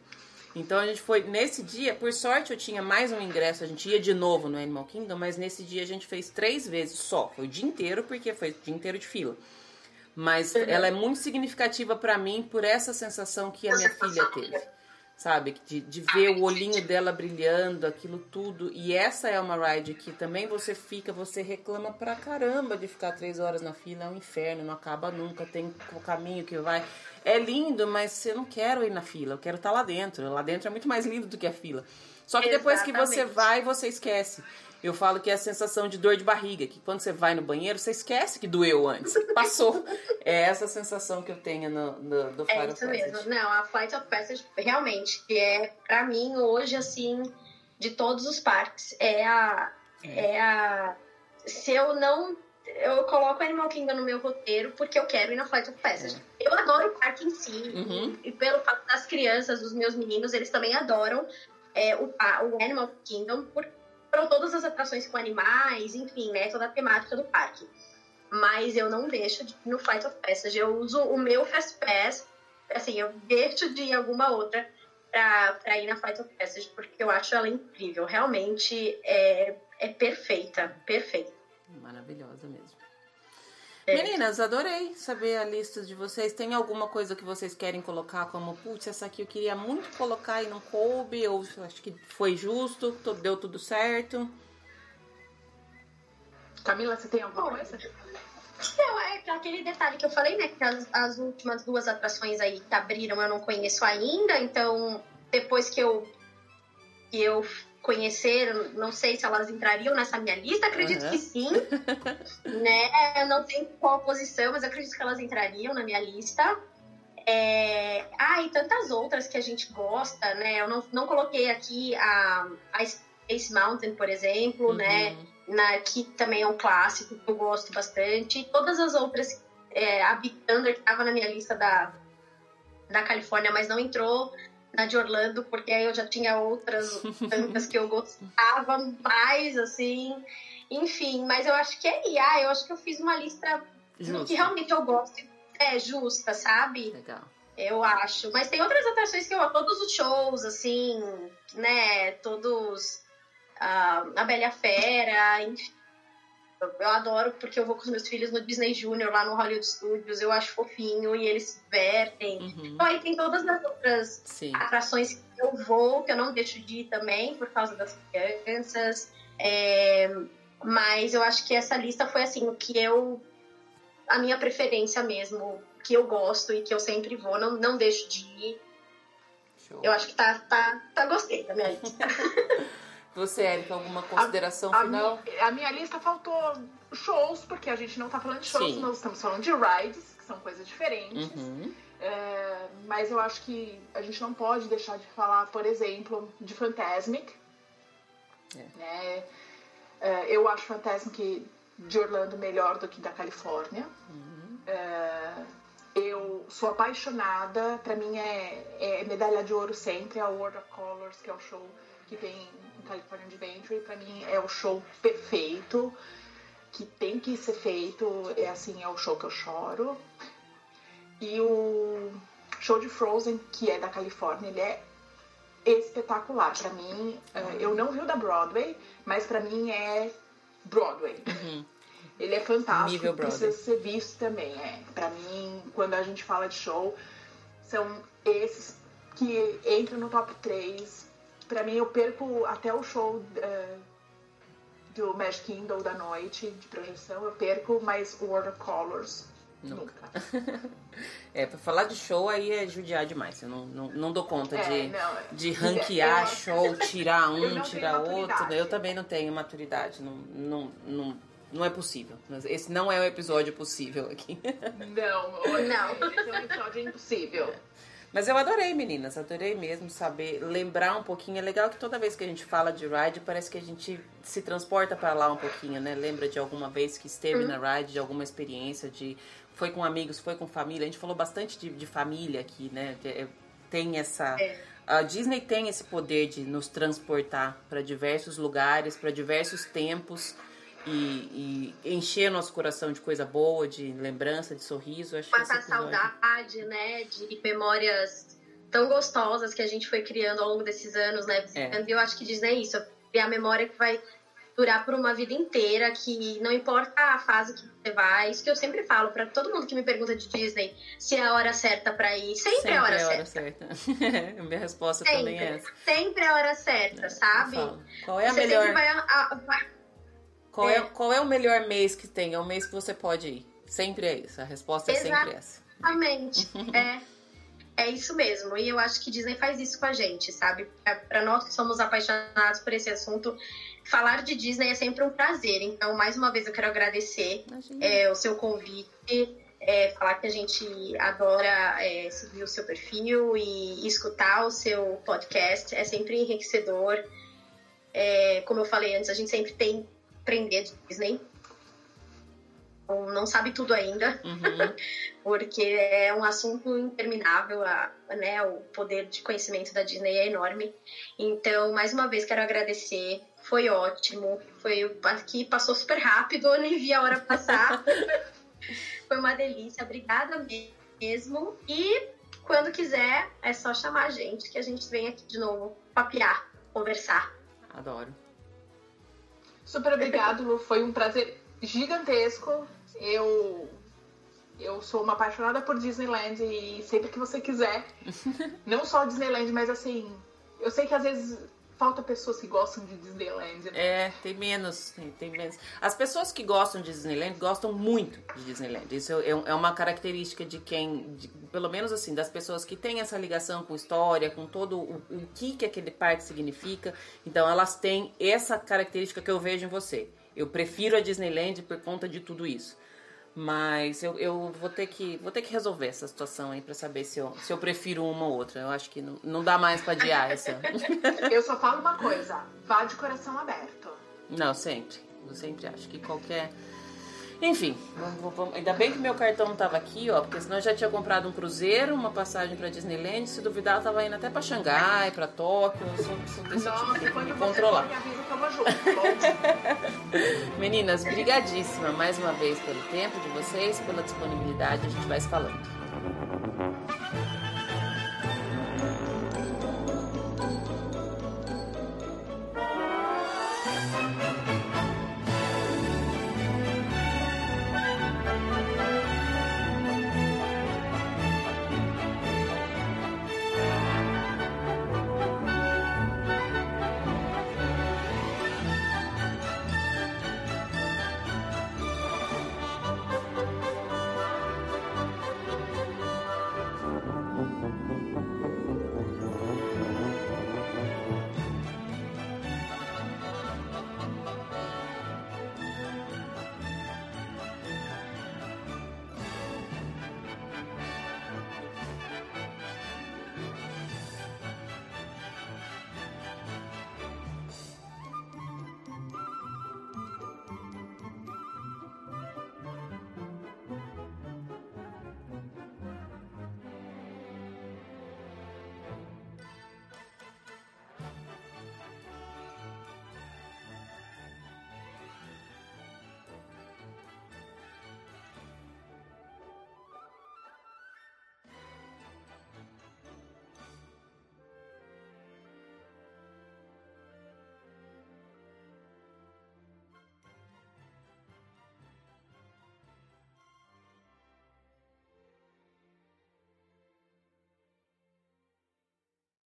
Então a gente foi, nesse dia, por sorte eu tinha mais um ingresso, a gente ia de novo no Animal Kingdom, mas nesse dia a gente fez três vezes só. Foi o dia inteiro, porque foi o dia inteiro de fila. Mas ela é muito significativa pra mim por essa sensação que a minha filha teve. Sabe? De, de ver o olhinho dela brilhando, aquilo tudo. E essa é uma ride que também você fica, você reclama pra caramba de ficar três horas na fila. É um inferno, não acaba nunca. Tem o caminho que vai. É lindo, mas eu não quero ir na fila. Eu quero estar lá dentro. Lá dentro é muito mais lindo do que a fila. Só que depois que você Exatamente. vai, você esquece. Eu falo que é a sensação de dor de barriga, que quando você vai no banheiro, você esquece que doeu antes. Passou. É essa sensação que eu tenho no, no, do É Final isso Fantasy. mesmo. Não, a Flight of Passage realmente é, pra mim, hoje, assim, de todos os parques, é a. É a. Se eu não. Eu coloco Animal Kingdom no meu roteiro porque eu quero ir na Flight of Passage. Eu adoro o parque em si. Uhum. E pelo fato das crianças, dos meus meninos, eles também adoram é, o, o Animal Kingdom por, por todas as atrações com animais, enfim, né? Toda a temática do parque. Mas eu não deixo de no Flight of Passage. Eu uso o meu Fast Pass, assim, eu deixo de ir alguma outra pra ir na Flight of Passage, porque eu acho ela incrível. Realmente é, é perfeita, perfeita. Maravilhosa mesmo. É. Meninas, adorei saber a lista de vocês. Tem alguma coisa que vocês querem colocar como, putz, essa aqui eu queria muito colocar e não coube, ou acho que foi justo, to- deu tudo certo. Camila, você tem alguma Olha, coisa? Não, é aquele detalhe que eu falei, né? Que as, as últimas duas atrações aí que abriram eu não conheço ainda, então depois que eu, que eu conhecer, eu não sei se elas entrariam nessa minha lista, acredito Aham. que sim. né? Eu não sei qual posição, mas acredito que elas entrariam na minha lista. É... Ah, e tantas outras que a gente gosta, né? Eu não, não coloquei aqui a, a Space Mountain, por exemplo, né? Uhum. na, que também é um clássico que eu gosto bastante. E todas as outras, é, a Big Thunder, que estava na minha lista da, da Califórnia, mas não entrou na de Orlando, porque aí eu já tinha outras tantas que eu gostava mais, assim. Enfim, mas eu acho que é IA, eu acho que eu fiz uma lista do que realmente eu gosto. É justa, sabe? Legal. Eu acho. Mas tem outras atrações que eu todos os shows, assim, né? Todos. ah, a Bela Fera, enfim. Eu, adoro porque eu vou com os meus filhos no Disney Junior lá no Hollywood Studios, eu acho fofinho e eles se divertem. Uhum. Então aí tem todas as outras Sim. atrações que eu vou, que eu não deixo de ir também, por causa das crianças. É, mas eu acho que essa lista foi assim, o que eu. A minha preferência mesmo, que eu gosto e que eu sempre vou, não, não deixo de ir. Show. Eu acho que tá, tá, tá gostei da minha lista. Você, Erika, alguma consideração A, final? mi- a minha lista faltou shows, porque a gente não tá falando de shows, Sim. nós estamos falando de rides, que são coisas diferentes. Uhum. É, mas eu acho que a gente não pode deixar de falar, por exemplo, de Fantasmic. É. Né? É, eu acho Fantasmic de Orlando melhor do que da Califórnia. Uhum. É, eu sou apaixonada, pra mim é, é medalha de ouro sempre, a World of Colors, que é o show que tem em California Adventure, pra mim é o show perfeito. que tem que ser feito é assim, é o show que eu choro. E o show de Frozen, que é da Califórnia, ele é espetacular. Para mim, uh, eu não vi o da Broadway, mas para mim é Broadway. Uhum. Ele é fantástico, precisa ser visto também. É. Para mim, quando a gente fala de show, são esses que entram no top 3. Para mim, eu perco até o show uh, do Magic Kingdom da noite de projeção, eu perco, mas World of Colors Nunca. é, pra falar de show aí é judiar demais. Eu não, não, não dou conta é, de, não, é. de ranquear eu, show, tirar um, tirar outro. Eu também não tenho maturidade. Não, não, não, não é possível. Esse não é o episódio possível aqui. Não, não. Esse é um episódio impossível. Mas eu adorei, meninas, adorei mesmo saber, lembrar um pouquinho. É legal que toda vez que a gente fala de ride, parece que a gente se transporta para lá um pouquinho, né? Lembra de alguma vez que esteve uhum. na ride, de alguma experiência, de foi com amigos, foi com família. A gente falou bastante de, de família aqui, né? É, tem essa. É. A Disney tem esse poder de nos transportar para diversos lugares, para diversos tempos e, e, encher nosso coração de coisa boa, de lembrança, de sorriso. Acho Matar saudade, né? De memórias tão gostosas que a gente foi criando ao longo desses anos, né? É. Eu acho que Disney é isso, é a memória que vai durar por uma vida inteira, que não importa a fase que você vai, isso que eu sempre falo para todo mundo que me pergunta de Disney, se é a hora certa para ir, sempre, sempre é a hora, é a hora certa. certa. Minha resposta sempre, também é essa. Sempre é a hora certa, é, sabe? Qual é a você melhor vai, a, vai... Qual é. é. qual é o melhor mês que tem? É o mês que você pode ir. Sempre é isso. A resposta é sempre essa. Exatamente. é. É isso mesmo, e eu acho que Disney faz isso com a gente, sabe? Para nós que somos apaixonados por esse assunto, falar de Disney é sempre um prazer. Então, mais uma vez, eu quero agradecer é, o seu convite, é, falar que a gente adora é, seguir o seu perfil e escutar o seu podcast. É sempre enriquecedor. É, como eu falei antes, a gente sempre tem aprender de Disney. Não sabe tudo ainda, uhum. porque é um assunto interminável, a, né, o poder de conhecimento da Disney é enorme. Então, mais uma vez, quero agradecer foi ótimo. Foi aqui passou super rápido, eu nem vi a hora passar. foi uma delícia. Obrigada mesmo. E quando quiser, é só chamar a gente que a gente vem aqui de novo papear, conversar. Adoro. Super obrigado, Lu. Foi um prazer gigantesco. Eu eu sou uma apaixonada por Disneyland e sempre que você quiser, não só Disneyland, mas assim, eu sei que às vezes falta pessoas que gostam de Disneyland. Né? É, tem menos, tem, tem, menos. As pessoas que gostam de Disneyland gostam muito de Disneyland. Isso é, é uma característica de quem, de, pelo menos assim, das pessoas que têm essa ligação com história, com todo o, o que, que aquele parque significa. Então elas têm essa característica que eu vejo em você. Eu prefiro a Disneyland por conta de tudo isso. Mas eu, eu vou ter que vou ter que resolver essa situação aí para saber se eu, se eu prefiro uma ou outra. Eu acho que não, não dá mais para adiar essa. eu só falo uma coisa, vá de coração aberto. Não, sempre. Eu sempre acho que qualquer enfim, ainda bem que meu cartão não tava aqui, ó, porque senão eu já tinha comprado um cruzeiro, uma passagem para Disneyland, se duvidar eu tava indo até para Xangai, para Tóquio, eu sou, sou desse Nossa, tipo de me controlar. Meninas, brigadíssima mais uma vez pelo tempo de vocês, pela disponibilidade, a gente vai se falando.